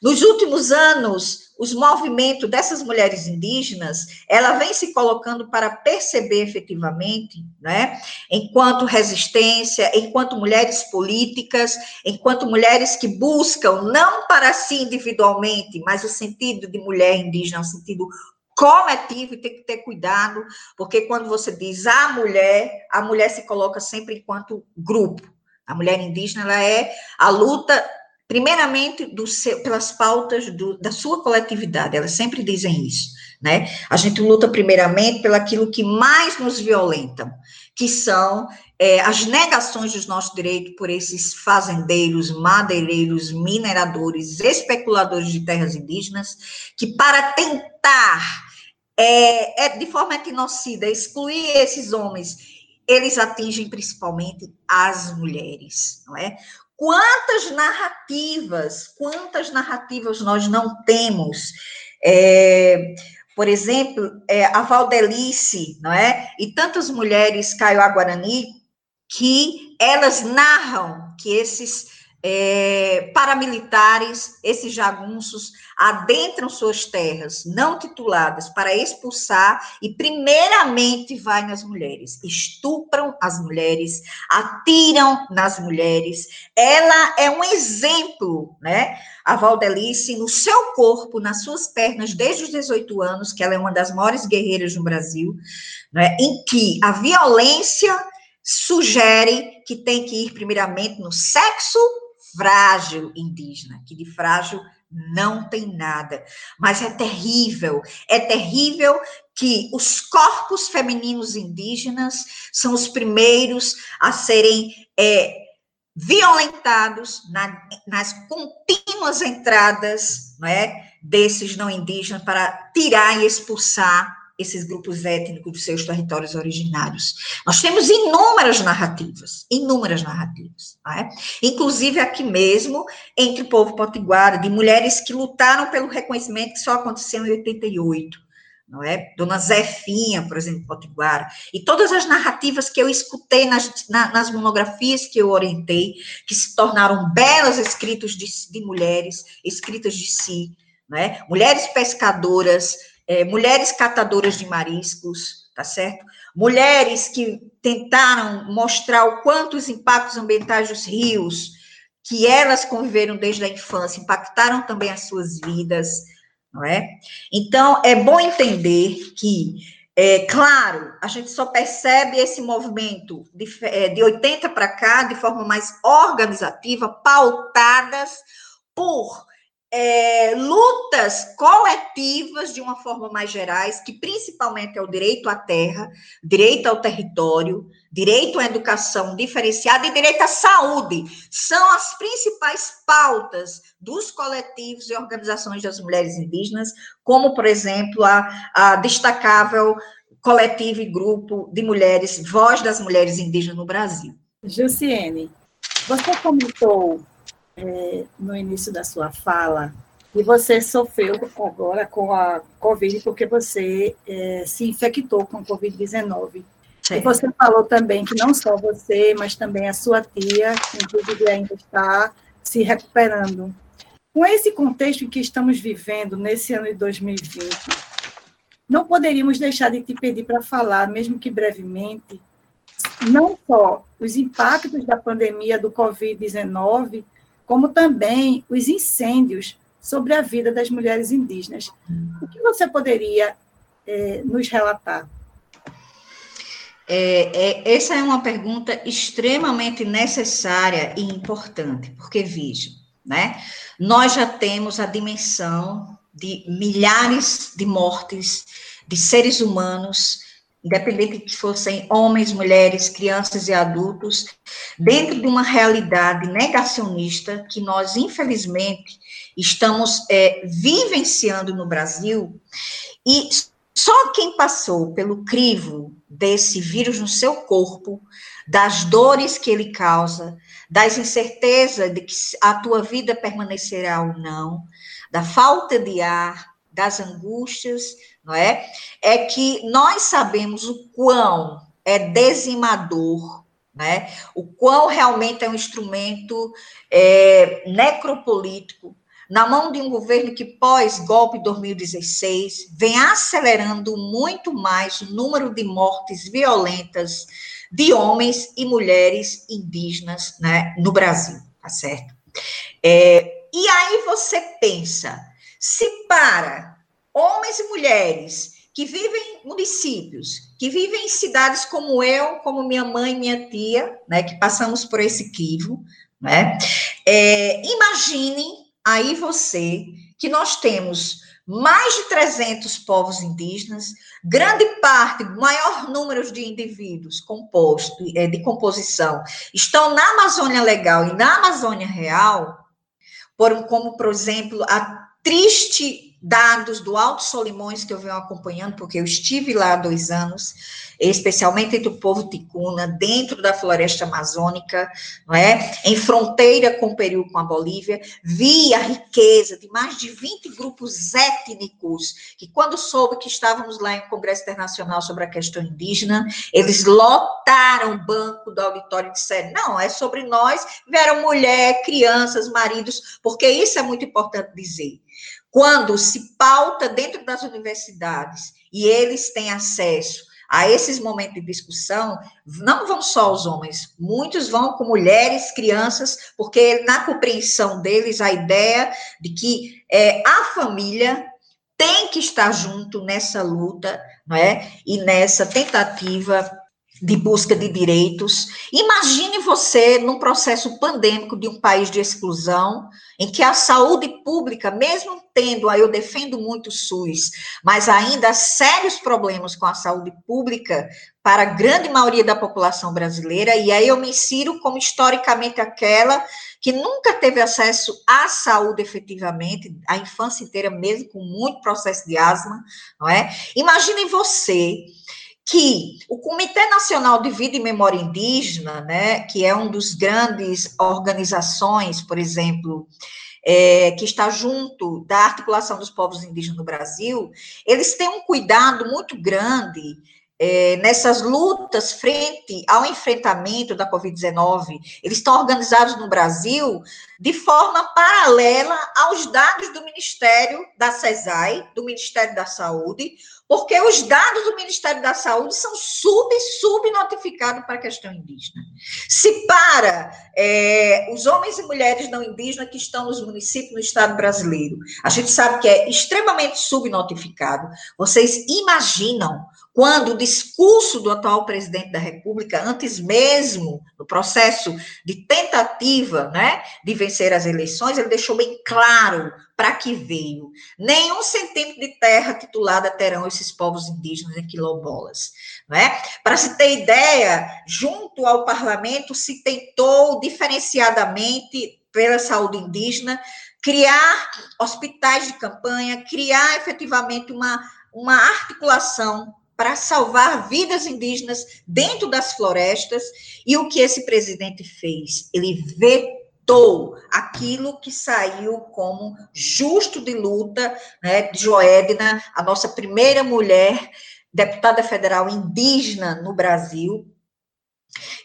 Speaker 5: Nos últimos anos, os movimentos dessas mulheres indígenas, ela vem se colocando para perceber efetivamente, né, enquanto resistência, enquanto mulheres políticas, enquanto mulheres que buscam não para si individualmente, mas o sentido de mulher indígena, o sentido coletivo e tem que ter cuidado, porque quando você diz a mulher, a mulher se coloca sempre enquanto grupo. A mulher indígena ela é a luta, primeiramente, do seu, pelas pautas do, da sua coletividade, elas sempre dizem isso, né? A gente luta primeiramente pelo aquilo que mais nos violentam, que são é, as negações dos nossos direitos por esses fazendeiros, madeireiros, mineradores, especuladores de terras indígenas, que para tentar é, é de forma etnocida, excluir esses homens, eles atingem principalmente as mulheres, não é? Quantas narrativas, quantas narrativas nós não temos é, por exemplo, é, a Valdelice, não é? E tantas mulheres Kaiowá Guarani que elas narram que esses é, paramilitares, esses jagunços, adentram suas terras não tituladas para expulsar e, primeiramente, vai nas mulheres, estupram as mulheres, atiram nas mulheres. Ela é um exemplo, né? A Valdelice, no seu corpo, nas suas pernas, desde os 18 anos, que ela é uma das maiores guerreiras no Brasil, né? em que a violência sugere que tem que ir primeiramente no sexo frágil indígena, que de frágil não tem nada. Mas é terrível, é terrível que os corpos femininos indígenas são os primeiros a serem é, violentados na, nas contínuas entradas não é, desses não indígenas para tirar e expulsar esses grupos étnicos dos seus territórios originários. Nós temos inúmeras narrativas, inúmeras narrativas, é? inclusive aqui mesmo, entre o povo potiguara, de mulheres que lutaram pelo reconhecimento que só aconteceu em 88, não é? Dona Zefinha, por exemplo, Potiguara, e todas as narrativas que eu escutei nas, na, nas monografias que eu orientei, que se tornaram belos escritos de, de mulheres, escritas de si, é? Mulheres pescadoras, é, mulheres catadoras de mariscos, tá certo? Mulheres que tentaram mostrar o quanto os impactos ambientais dos rios, que elas conviveram desde a infância, impactaram também as suas vidas, não é? Então, é bom entender que, é, claro, a gente só percebe esse movimento de, é, de 80 para cá de forma mais organizativa, pautadas por é, lutas coletivas de uma forma mais gerais, que principalmente é o direito à terra, direito ao território, direito à educação diferenciada e direito à saúde, são as principais pautas dos coletivos e organizações das mulheres indígenas, como, por exemplo, a, a destacável coletivo e grupo de mulheres, Voz das Mulheres Indígenas no Brasil.
Speaker 4: Jussiene, você comentou é, no início da sua fala e você sofreu agora com a Covid porque você é, se infectou com Covid-19. E você falou também que não só você, mas também a sua tia, inclusive ainda está se recuperando. Com esse contexto em que estamos vivendo nesse ano de 2020, não poderíamos deixar de te pedir para falar, mesmo que brevemente, não só os impactos da pandemia do Covid-19, como também os incêndios sobre a vida das mulheres indígenas. O que você poderia é, nos relatar?
Speaker 5: É, é, essa é uma pergunta extremamente necessária e importante, porque, veja, né, nós já temos a dimensão de milhares de mortes de seres humanos independente que fossem homens, mulheres, crianças e adultos, dentro de uma realidade negacionista que nós, infelizmente, estamos é, vivenciando no Brasil, e só quem passou pelo crivo desse vírus no seu corpo, das dores que ele causa, das incertezas de que a tua vida permanecerá ou não, da falta de ar, das angústias, não é? É que nós sabemos o quão é dizimador, né? O quão realmente é um instrumento é, necropolítico na mão de um governo que pós-golpe 2016 vem acelerando muito mais o número de mortes violentas de homens e mulheres indígenas né, no Brasil, tá certo? É, e aí você pensa, se para homens e mulheres que vivem em municípios, que vivem em cidades como eu, como minha mãe, minha tia, né, que passamos por esse crivo, né? É, imagine aí você que nós temos mais de 300 povos indígenas, grande parte, maior número de indivíduos composto, é, de composição, estão na Amazônia Legal e na Amazônia Real, por, como, por exemplo, a triste dados do Alto Solimões que eu venho acompanhando, porque eu estive lá há dois anos, especialmente entre o povo ticuna, dentro da floresta amazônica, não é? Em fronteira com o Peru, com a Bolívia, vi a riqueza de mais de 20 grupos étnicos, que quando soube que estávamos lá em Congresso Internacional sobre a questão indígena, eles lotaram o banco do auditório e disseram, não, é sobre nós, vieram mulher, crianças, maridos, porque isso é muito importante dizer quando se pauta dentro das universidades e eles têm acesso a esses momentos de discussão, não vão só os homens, muitos vão com mulheres, crianças, porque na compreensão deles a ideia de que é, a família tem que estar junto nessa luta, não é? E nessa tentativa de busca de direitos. Imagine você num processo pandêmico de um país de exclusão, em que a saúde pública, mesmo tendo, aí eu defendo muito o SUS, mas ainda sérios problemas com a saúde pública para a grande maioria da população brasileira, e aí eu me insiro como historicamente aquela que nunca teve acesso à saúde efetivamente, a infância inteira mesmo com muito processo de asma, não é? Imagine você que o Comitê Nacional de Vida e Memória Indígena, né, que é um dos grandes organizações, por exemplo, é, que está junto da articulação dos povos indígenas no Brasil, eles têm um cuidado muito grande é, nessas lutas frente ao enfrentamento da Covid-19. Eles estão organizados no Brasil de forma paralela aos dados do Ministério da CESAI, do Ministério da Saúde, porque os dados do Ministério da Saúde são sub, subnotificados para a questão indígena. Se para é, os homens e mulheres não indígenas que estão nos municípios do Estado brasileiro, a gente sabe que é extremamente subnotificado, vocês imaginam quando o discurso do atual presidente da República, antes mesmo do processo de tentativa né, de vencer as eleições, ele deixou bem claro para que veio. Nenhum centímetro de terra titulada terão esses povos indígenas e quilombolas. Né? Para se ter ideia, junto ao parlamento se tentou diferenciadamente pela saúde indígena criar hospitais de campanha, criar efetivamente uma, uma articulação para salvar vidas indígenas dentro das florestas. E o que esse presidente fez? Ele vetou aquilo que saiu como justo de luta, né, de Joedna, a nossa primeira mulher deputada federal indígena no Brasil,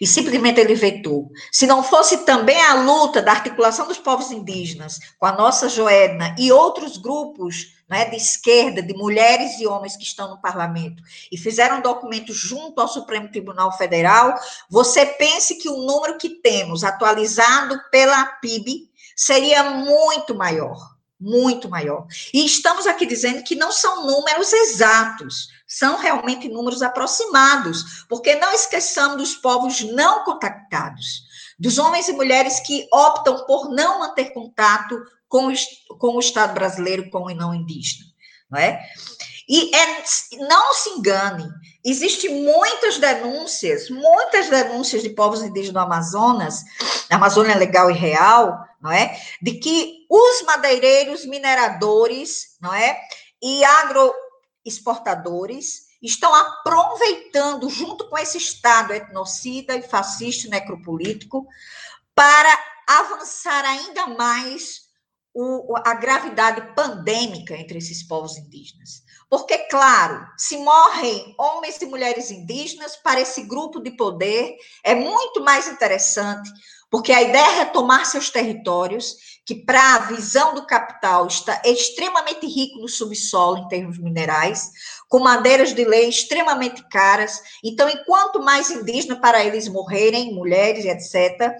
Speaker 5: e simplesmente ele vetou. Se não fosse também a luta da articulação dos povos indígenas com a nossa Joedna e outros grupos né, de esquerda, de mulheres e homens que estão no parlamento, e fizeram um documento junto ao Supremo Tribunal Federal, você pense que o número que temos atualizado pela PIB seria muito maior, muito maior. E estamos aqui dizendo que não são números exatos, são realmente números aproximados, porque não esqueçamos dos povos não contactados, dos homens e mulheres que optam por não manter contato com, com o Estado brasileiro, com o não indígena, não é? E é, não se engane, existem muitas denúncias, muitas denúncias de povos indígenas do Amazonas, Amazônia Legal e Real, não é? De que os madeireiros mineradores, não é? E agroexportadores estão aproveitando, junto com esse Estado etnocida e fascista necropolítico, para avançar ainda mais o, a gravidade pandêmica entre esses povos indígenas. Porque, claro, se morrem homens e mulheres indígenas para esse grupo de poder, é muito mais interessante, porque a ideia é retomar seus territórios, que, para a visão do capital, está extremamente rico no subsolo em termos minerais, com madeiras de lei extremamente caras. Então, enquanto mais indígena para eles morrerem, mulheres, etc.,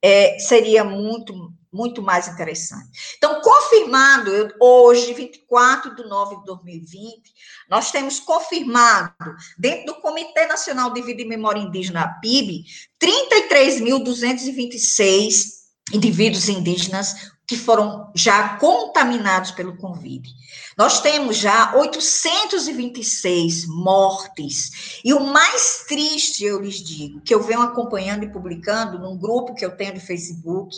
Speaker 5: é, seria muito muito mais interessante. Então, confirmado, hoje, 24 de nove de 2020, nós temos confirmado, dentro do Comitê Nacional de Vida e Memória Indígena, PIB, 33.226 indivíduos indígenas que foram já contaminados pelo Covid. Nós temos já 826 mortes. E o mais triste, eu lhes digo, que eu venho acompanhando e publicando num grupo que eu tenho no Facebook,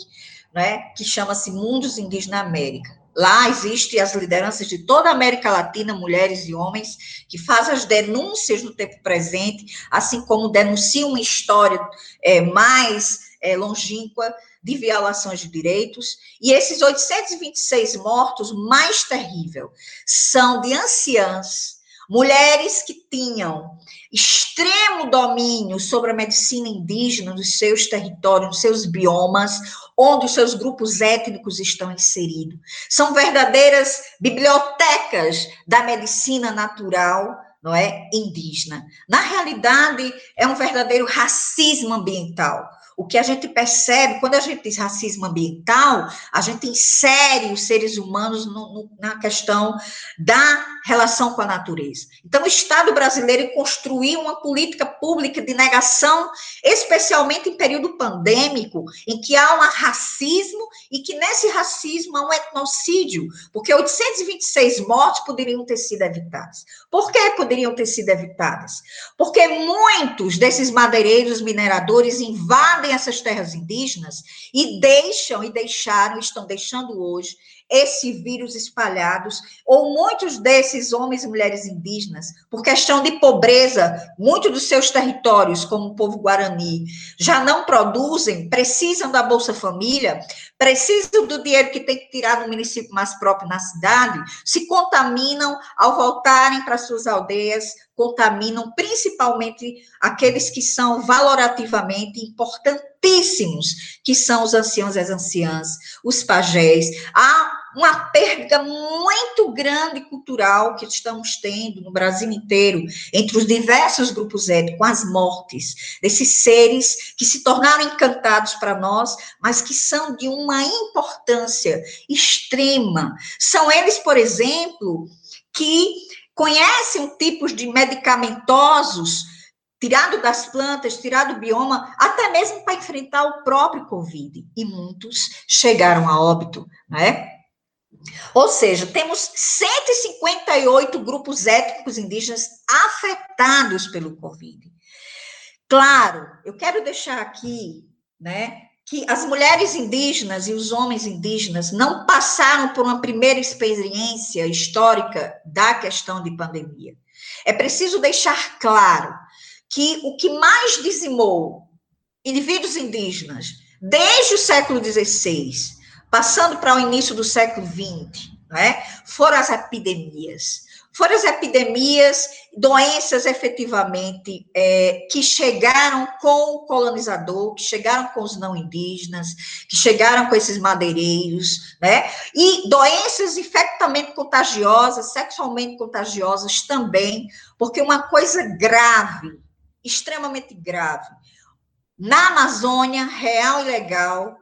Speaker 5: né, que chama-se Mundos Indígenas América. lá existem as lideranças de toda a América Latina, mulheres e homens, que fazem as denúncias no tempo presente, assim como denunciam uma história é, mais é, longínqua de violações de direitos. E esses 826 mortos, mais terrível, são de anciãs, mulheres que tinham extremo domínio sobre a medicina indígena nos seus territórios, nos seus biomas, onde os seus grupos étnicos estão inseridos. São verdadeiras bibliotecas da medicina natural, não é, indígena. Na realidade, é um verdadeiro racismo ambiental o que a gente percebe, quando a gente diz racismo ambiental, a gente insere os seres humanos no, no, na questão da relação com a natureza. Então, o Estado brasileiro construiu uma política pública de negação, especialmente em período pandêmico, em que há um racismo e que nesse racismo há um etnocídio, porque 826 mortes poderiam ter sido evitadas. Por que poderiam ter sido evitadas? Porque muitos desses madeireiros mineradores invadem essas terras indígenas e deixam e deixaram, estão deixando hoje esse vírus espalhados, ou muitos desses homens e mulheres indígenas, por questão de pobreza, muitos dos seus territórios, como o povo guarani, já não produzem, precisam da Bolsa Família, precisam do dinheiro que tem que tirar no município mais próprio, na cidade, se contaminam ao voltarem para suas aldeias, contaminam principalmente aqueles que são valorativamente importantíssimos, que são os anciãos e as anciãs, os pajés. Há uma perda muito grande cultural que estamos tendo no Brasil inteiro, entre os diversos grupos étnicos, as mortes desses seres que se tornaram encantados para nós, mas que são de uma importância extrema. São eles, por exemplo, que conhecem tipos de medicamentosos tirado das plantas, tirado do bioma, até mesmo para enfrentar o próprio Covid. E muitos chegaram a óbito, né? Ou seja, temos 158 grupos étnicos indígenas afetados pelo Covid. Claro, eu quero deixar aqui, né, que as mulheres indígenas e os homens indígenas não passaram por uma primeira experiência histórica da questão de pandemia. É preciso deixar claro que o que mais dizimou indivíduos indígenas desde o século XVI passando para o início do século XX, né, foram as epidemias. Foram as epidemias, doenças efetivamente é, que chegaram com o colonizador, que chegaram com os não indígenas, que chegaram com esses madeireiros, né? E doenças infectamente contagiosas, sexualmente contagiosas também, porque uma coisa grave, extremamente grave, na Amazônia, real e legal,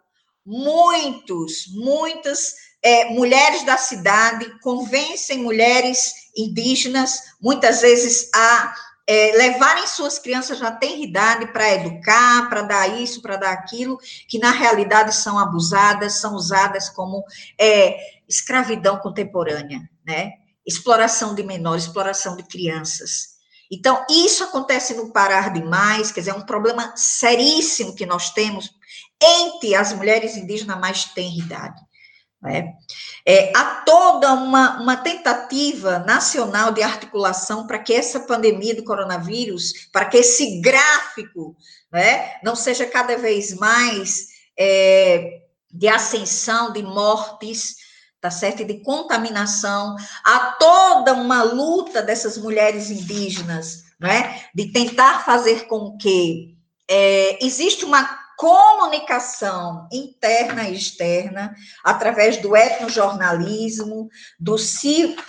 Speaker 5: muitos, muitas é, mulheres da cidade convencem mulheres indígenas, muitas vezes, a é, levarem suas crianças na tenridade para educar, para dar isso, para dar aquilo, que na realidade são abusadas, são usadas como é, escravidão contemporânea, né? Exploração de menores, exploração de crianças. Então, isso acontece no Parar demais, quer dizer, é um problema seríssimo que nós temos entre as mulheres indígenas mais tenra idade. Né? É, há toda uma, uma tentativa nacional de articulação para que essa pandemia do coronavírus, para que esse gráfico né, não seja cada vez mais é, de ascensão de mortes, tá certo? De contaminação. Há toda uma luta dessas mulheres indígenas, né, de tentar fazer com que é, existe uma comunicação interna e externa, através do etnojornalismo, do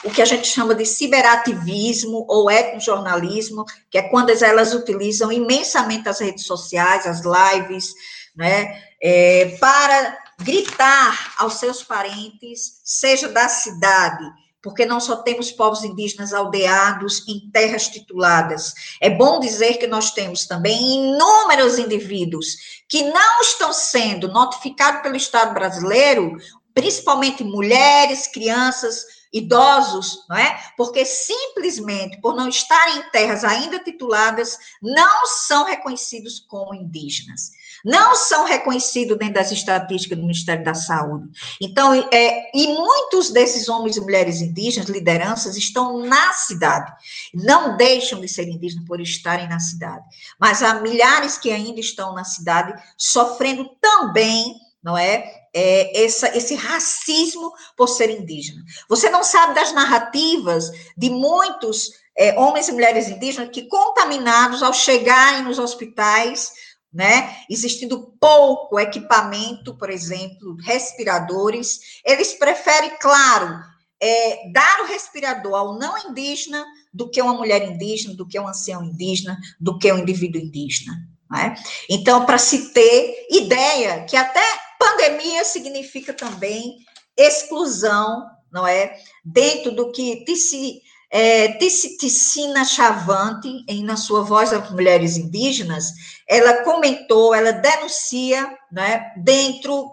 Speaker 5: o que a gente chama de ciberativismo ou etnojornalismo, que é quando elas utilizam imensamente as redes sociais, as lives, né, é, para gritar aos seus parentes, seja da cidade, porque não só temos povos indígenas aldeados em terras tituladas. É bom dizer que nós temos também inúmeros indivíduos que não estão sendo notificados pelo Estado brasileiro, principalmente mulheres, crianças, idosos, não é? Porque simplesmente por não estarem em terras ainda tituladas, não são reconhecidos como indígenas não são reconhecidos dentro das estatísticas do Ministério da Saúde. Então, é, e muitos desses homens e mulheres indígenas, lideranças, estão na cidade. Não deixam de ser indígenas por estarem na cidade. Mas há milhares que ainda estão na cidade, sofrendo também, não é? É, essa, esse racismo por ser indígena. Você não sabe das narrativas de muitos é, homens e mulheres indígenas que, contaminados ao chegarem nos hospitais, né? Existindo pouco equipamento, por exemplo, respiradores, eles preferem, claro, é, dar o respirador ao não indígena do que uma mulher indígena, do que um ancião indígena, do que um indivíduo indígena. Né? Então, para se ter ideia que até pandemia significa também exclusão, não é? Dentro do que se é, Ticina Chavante, em Na Sua Voz das Mulheres Indígenas, ela comentou, ela denuncia, né, dentro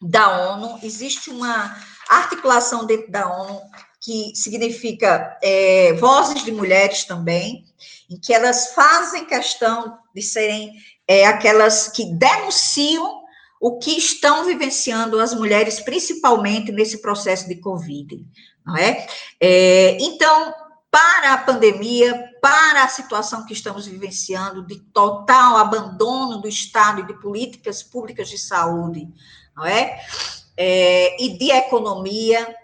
Speaker 5: da ONU, existe uma articulação dentro da ONU que significa é, vozes de mulheres também, em que elas fazem questão de serem é, aquelas que denunciam o que estão vivenciando as mulheres, principalmente nesse processo de Covid não é? é? Então, para a pandemia, para a situação que estamos vivenciando de total abandono do Estado e de políticas públicas de saúde, não é? é e de economia,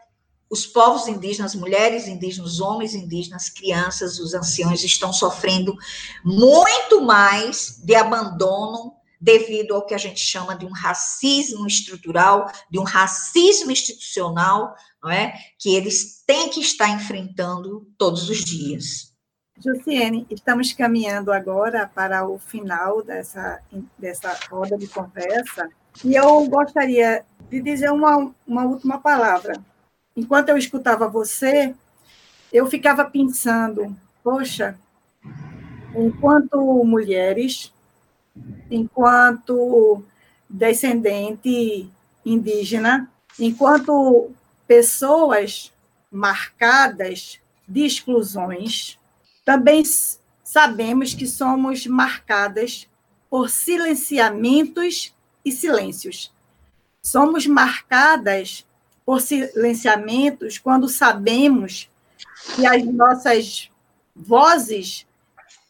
Speaker 5: os povos indígenas, mulheres indígenas, homens indígenas, crianças, os anciãos estão sofrendo muito mais de abandono devido ao que a gente chama de um racismo estrutural, de um racismo institucional, não é? Que eles têm que estar enfrentando todos os dias.
Speaker 4: Jussiene, estamos caminhando agora para o final dessa, dessa roda de conversa, e eu gostaria de dizer uma, uma última palavra. Enquanto eu escutava você, eu ficava pensando, poxa, enquanto mulheres, enquanto descendente indígena, enquanto pessoas marcadas de exclusões, também sabemos que somos marcadas por silenciamentos e silêncios. Somos marcadas por silenciamentos quando sabemos que as nossas vozes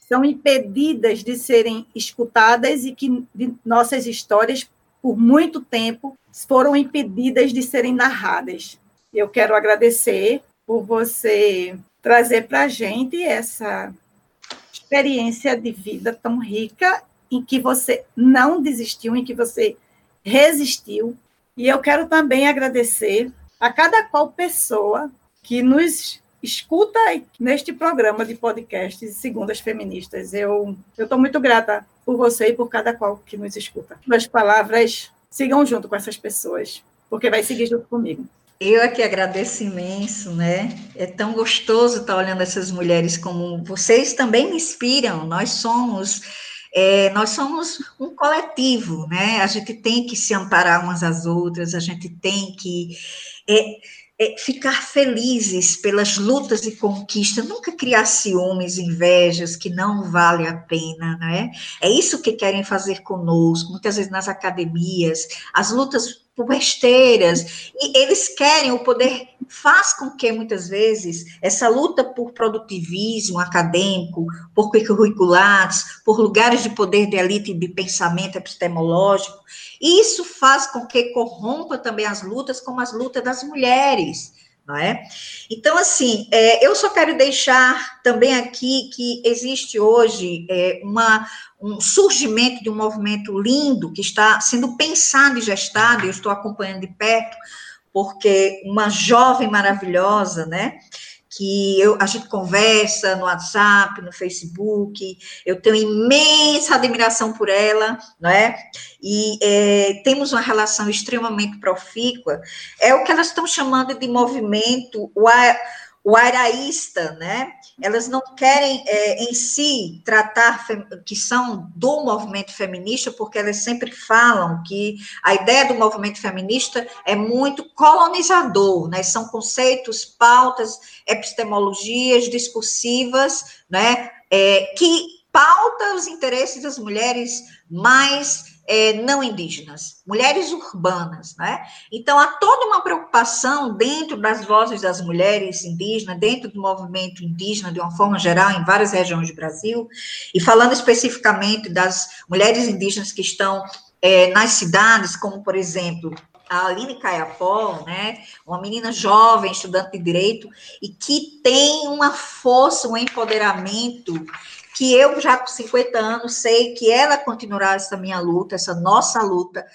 Speaker 4: são impedidas de serem escutadas e que nossas histórias, por muito tempo, foram impedidas de serem narradas. Eu quero agradecer por você trazer para a gente essa experiência de vida tão rica em que você não desistiu, em que você resistiu. E eu quero também agradecer a cada qual pessoa que nos escuta neste programa de podcast Segundas Feministas. Eu estou muito grata por você e por cada qual que nos escuta. As palavras sigam junto com essas pessoas, porque vai seguir junto comigo.
Speaker 5: Eu é agradeço imenso, né? É tão gostoso estar olhando essas mulheres como vocês também me inspiram. Nós somos é, nós somos um coletivo, né? A gente tem que se amparar umas às outras, a gente tem que é, é, ficar felizes pelas lutas e conquistas, nunca criar ciúmes, invejas que não vale a pena, né? É isso que querem fazer conosco, muitas vezes nas academias, as lutas por besteiras, e eles querem, o poder faz com que, muitas vezes, essa luta por produtivismo acadêmico, por curriculares, por lugares de poder de elite de pensamento epistemológico, isso faz com que corrompa também as lutas, como as lutas das mulheres, não é? Então, assim, é, eu só quero deixar também aqui que existe hoje é, uma, um surgimento de um movimento lindo que está sendo pensado e gestado, eu estou acompanhando de perto, porque uma jovem maravilhosa, né? Que eu, a gente conversa no WhatsApp, no Facebook, eu tenho imensa admiração por ela, não é? E é, temos uma relação extremamente profícua, é o que elas estão chamando de movimento o araísta, né? Elas não querem é, em si tratar que são do movimento feminista, porque elas sempre falam que a ideia do movimento feminista é muito colonizador, né? São conceitos, pautas, epistemologias discursivas, né? É, que pauta os interesses das mulheres mais é, não indígenas, mulheres urbanas, né? Então, há toda uma preocupação dentro das vozes das mulheres indígenas, dentro do movimento indígena, de uma forma geral, em várias regiões do Brasil, e falando especificamente das mulheres indígenas que estão é, nas cidades, como, por exemplo, a Aline Caiapó, né, uma menina jovem, estudante de direito, e que tem uma força, um empoderamento que eu já com 50 anos sei que ela continuará essa minha luta, essa nossa luta,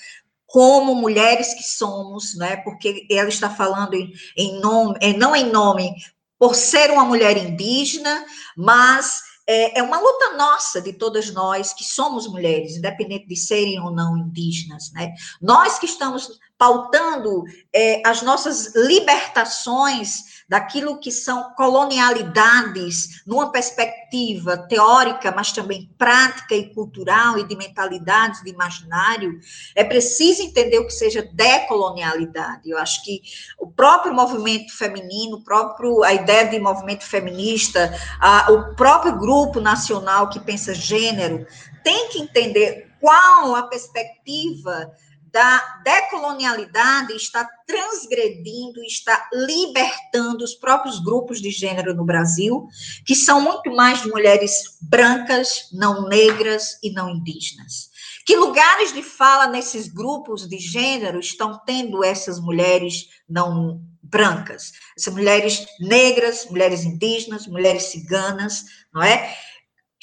Speaker 5: como mulheres que somos, né? Porque ela está falando em, em nome, não em nome por ser uma mulher indígena, mas é, é, uma luta nossa, de todas nós que somos mulheres, independente de serem ou não indígenas, né? Nós que estamos pautando é, as nossas libertações daquilo que são colonialidades, numa perspectiva teórica, mas também prática e cultural e de mentalidades, de imaginário, é preciso entender o que seja decolonialidade. Eu acho que o próprio movimento feminino, próprio a ideia de movimento feminista, a, o próprio grupo nacional que pensa gênero, tem que entender qual a perspectiva da decolonialidade está transgredindo, está libertando os próprios grupos de gênero no Brasil, que são muito mais mulheres brancas, não negras e não indígenas. Que lugares de fala nesses grupos de gênero estão tendo essas mulheres não brancas? Essas mulheres negras, mulheres indígenas, mulheres ciganas, não é?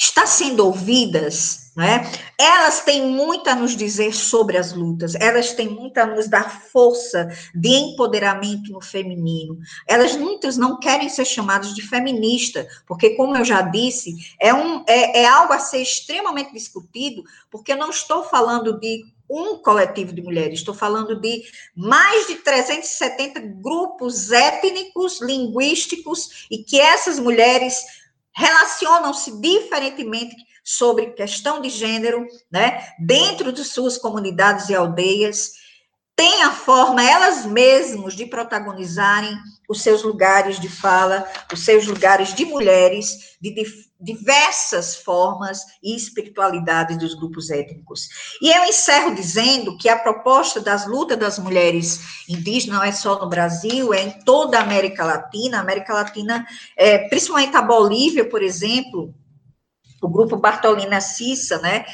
Speaker 5: Está sendo ouvidas né? Elas têm muito a nos dizer sobre as lutas, elas têm muito a nos dar força de empoderamento no feminino. Elas muitas não querem ser chamadas de feminista, porque, como eu já disse, é, um, é, é algo a ser extremamente discutido, porque eu não estou falando de um coletivo de mulheres, estou falando de mais de 370 grupos étnicos, linguísticos, e que essas mulheres relacionam-se diferentemente sobre questão de gênero, né, dentro de suas comunidades e aldeias, têm a forma elas mesmas de protagonizarem os seus lugares de fala, os seus lugares de mulheres, de diversas formas e espiritualidades dos grupos étnicos. E eu encerro dizendo que a proposta das lutas das mulheres indígenas não é só no Brasil, é em toda a América Latina. A América Latina, é, principalmente a Bolívia, por exemplo, o grupo Bartolina Cissa, né?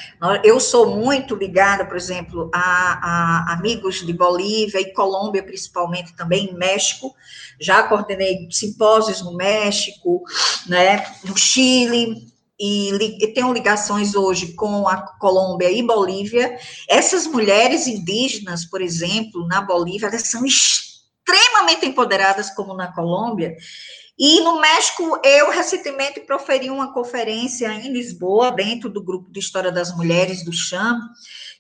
Speaker 5: Eu sou muito ligada, por exemplo, a, a, amigos de Bolívia e Colômbia, principalmente também, México. Já coordenei simpósios no México, né? No Chile. E, e tenho ligações hoje com a Colômbia e Bolívia. Essas mulheres indígenas, por exemplo, na Bolívia, elas são extremamente empoderadas, como na Colômbia, e no México, eu recentemente proferi uma conferência em Lisboa, dentro do grupo de História das Mulheres do CHAM,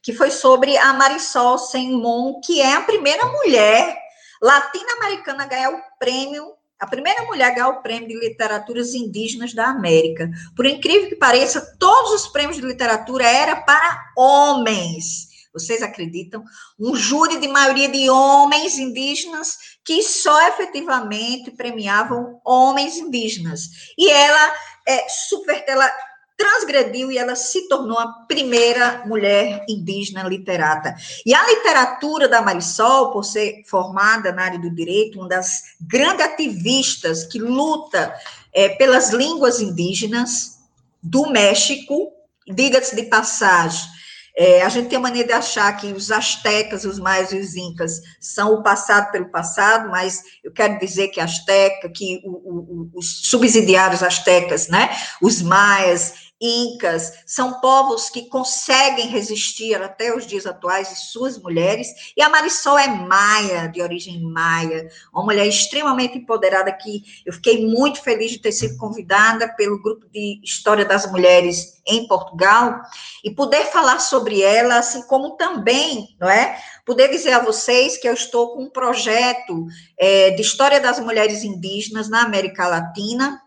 Speaker 5: que foi sobre a Marisol Senmon, que é a primeira mulher latino-americana a ganhar o prêmio, a primeira mulher a ganhar o prêmio de literaturas indígenas da América. Por incrível que pareça, todos os prêmios de literatura eram para homens. Vocês acreditam? Um júri de maioria de homens indígenas que só efetivamente premiavam homens indígenas. E ela é, super, ela transgrediu e ela se tornou a primeira mulher indígena literata. E a literatura da Marisol, por ser formada na área do direito, uma das grandes ativistas que luta é, pelas línguas indígenas do México, diga-se de passagem, é, a gente tem a maneira de achar que os astecas, os maias e os incas são o passado pelo passado, mas eu quero dizer que asteca, que o, o, os subsidiários astecas, né, os maias, incas, são povos que conseguem resistir até os dias atuais e suas mulheres. E a Marisol é maia, de origem maia, uma mulher extremamente empoderada que eu fiquei muito feliz de ter sido convidada pelo grupo de História das Mulheres em Portugal e poder falar sobre ela, assim como também, não é? Poder dizer a vocês que eu estou com um projeto é, de História das Mulheres Indígenas na América Latina,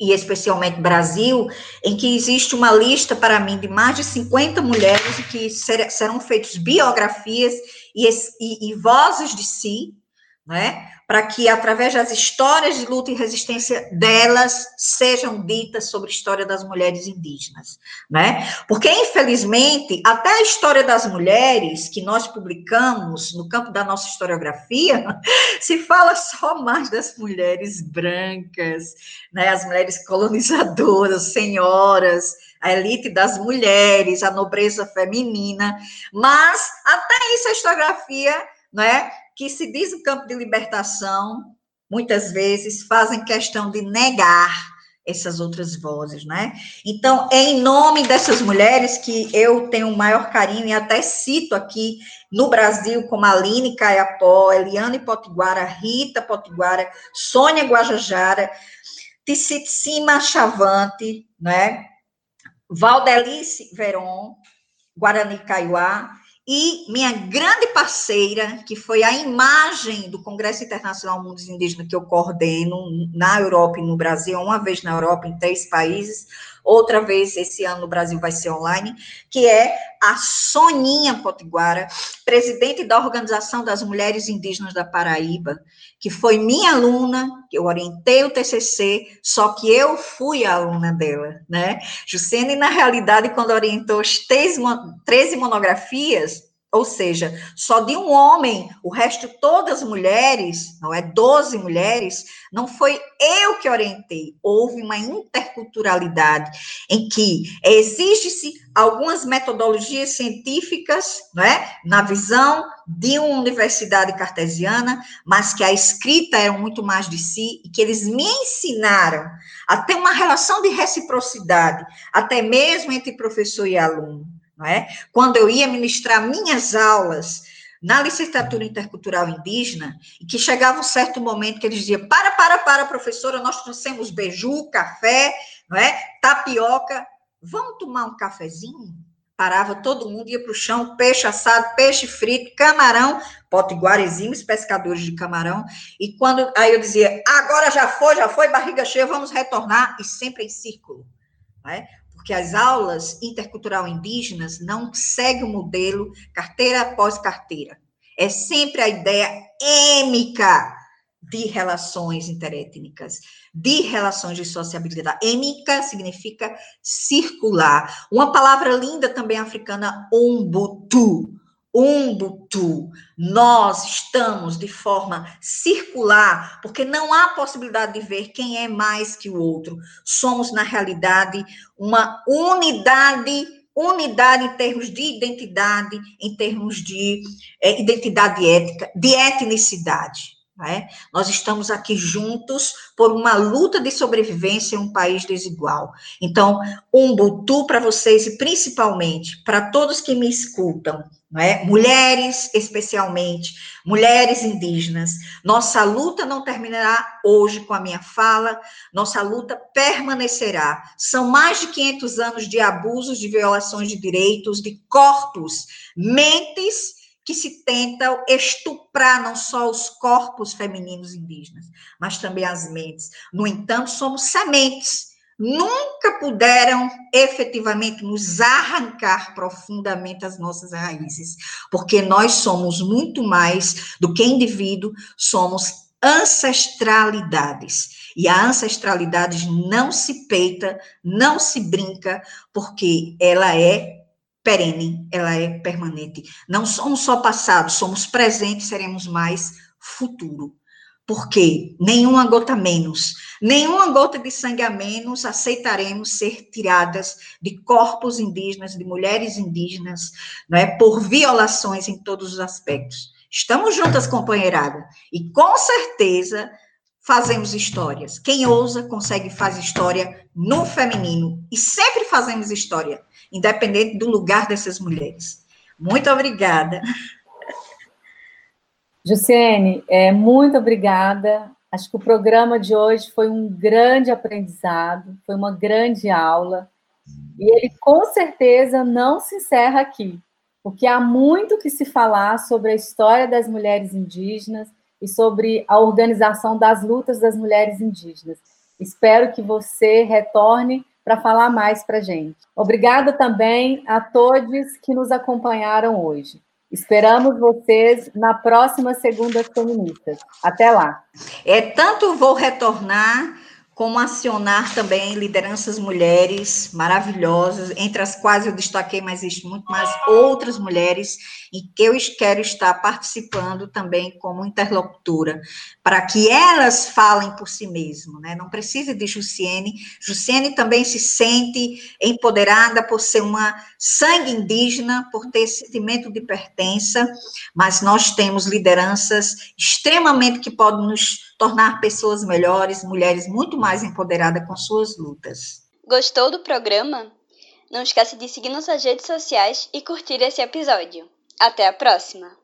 Speaker 5: e especialmente Brasil, em que existe uma lista para mim de mais de 50 mulheres que ser, serão feitas biografias e, e, e vozes de si, né? para que, através das histórias de luta e resistência delas, sejam ditas sobre a história das mulheres indígenas, né? Porque, infelizmente, até a história das mulheres que nós publicamos no campo da nossa historiografia, se fala só mais das mulheres brancas, né? As mulheres colonizadoras, senhoras, a elite das mulheres, a nobreza feminina, mas até isso a historiografia, né? Que se diz o campo de libertação, muitas vezes fazem questão de negar essas outras vozes, né? Então, é em nome dessas mulheres que eu tenho o maior carinho e até cito aqui no Brasil como Aline Caiapó, Eliane Potiguara, Rita Potiguara, Sônia Guajajara, Tissitsima Chavante, né? Valdelice Veron, Guarani Kaiowá, e minha grande parceira, que foi a imagem do Congresso Internacional Mundos Indígenas que eu coordeno na Europa e no Brasil, uma vez na Europa, em três países, outra vez esse ano no Brasil vai ser online, que é a Soninha Potiguara, presidente da Organização das Mulheres Indígenas da Paraíba, que foi minha aluna, que eu orientei o TCC, só que eu fui a aluna dela, né? Jucene, na realidade, quando orientou as 13 monografias, ou seja, só de um homem, o resto todas mulheres, não é? 12 mulheres, não foi eu que orientei. Houve uma interculturalidade em que existe-se algumas metodologias científicas, não é, na visão de uma universidade cartesiana, mas que a escrita era muito mais de si e que eles me ensinaram a ter uma relação de reciprocidade, até mesmo entre professor e aluno não é? Quando eu ia ministrar minhas aulas na licenciatura intercultural indígena, e que chegava um certo momento que eles diziam, para, para, para, professora, nós trouxemos beiju, café, não é? tapioca, vamos tomar um cafezinho? Parava todo mundo, ia para o chão, peixe assado, peixe frito, camarão, potiguar, exímios pescadores de camarão, e quando, aí eu dizia, agora já foi, já foi, barriga cheia, vamos retornar, e sempre em círculo? Porque as aulas intercultural indígenas não seguem o modelo carteira após carteira. É sempre a ideia êmica de relações interétnicas, de relações de sociabilidade. Êmica significa circular. Uma palavra linda também africana, umbutu, Umbutu, nós estamos de forma circular, porque não há possibilidade de ver quem é mais que o outro. Somos, na realidade, uma unidade, unidade em termos de identidade, em termos de é, identidade ética, de etnicidade. É? Nós estamos aqui juntos por uma luta de sobrevivência em um país desigual. Então, um butu para vocês e principalmente para todos que me escutam, é? mulheres especialmente, mulheres indígenas. Nossa luta não terminará hoje com a minha fala, nossa luta permanecerá. São mais de 500 anos de abusos, de violações de direitos, de corpos, mentes que se tentam estuprar não só os corpos femininos indígenas, mas também as mentes. No entanto, somos sementes. Nunca puderam efetivamente nos arrancar profundamente as nossas raízes, porque nós somos muito mais do que indivíduo, somos ancestralidades. E a ancestralidade não se peita, não se brinca, porque ela é perene, ela é permanente. Não somos só passado, somos presente, seremos mais futuro. Porque nenhuma gota menos, nenhuma gota de sangue a menos aceitaremos ser tiradas de corpos indígenas, de mulheres indígenas, não é, por violações em todos os aspectos. Estamos juntas, companheirada, e com certeza fazemos histórias. Quem ousa consegue fazer história no feminino e sempre fazemos história, independente do lugar dessas mulheres. Muito obrigada.
Speaker 3: Jussiene, é, muito obrigada. Acho que o programa de hoje foi um grande aprendizado, foi uma grande aula. E ele com certeza não se encerra aqui, porque há muito que se falar sobre a história das mulheres indígenas e sobre a organização das lutas das mulheres indígenas. Espero que você retorne para falar mais para a gente. Obrigada também a todos que nos acompanharam hoje. Esperamos vocês na próxima Segunda Feministas. Até lá.
Speaker 5: É tanto vou retornar como acionar também lideranças mulheres maravilhosas, entre as quais eu destaquei, mas existem muito mais outras mulheres em que eu quero estar participando também como interlocutora, para que elas falem por si mesmas, né? Não precisa de Jussiene. Jussiene também se sente empoderada por ser uma sangue indígena, por ter sentimento de pertença, mas nós temos lideranças extremamente que podem nos tornar pessoas melhores, mulheres muito mais empoderadas com suas lutas.
Speaker 2: Gostou do programa? Não esqueça de seguir nossas redes sociais e curtir esse episódio. Até a próxima!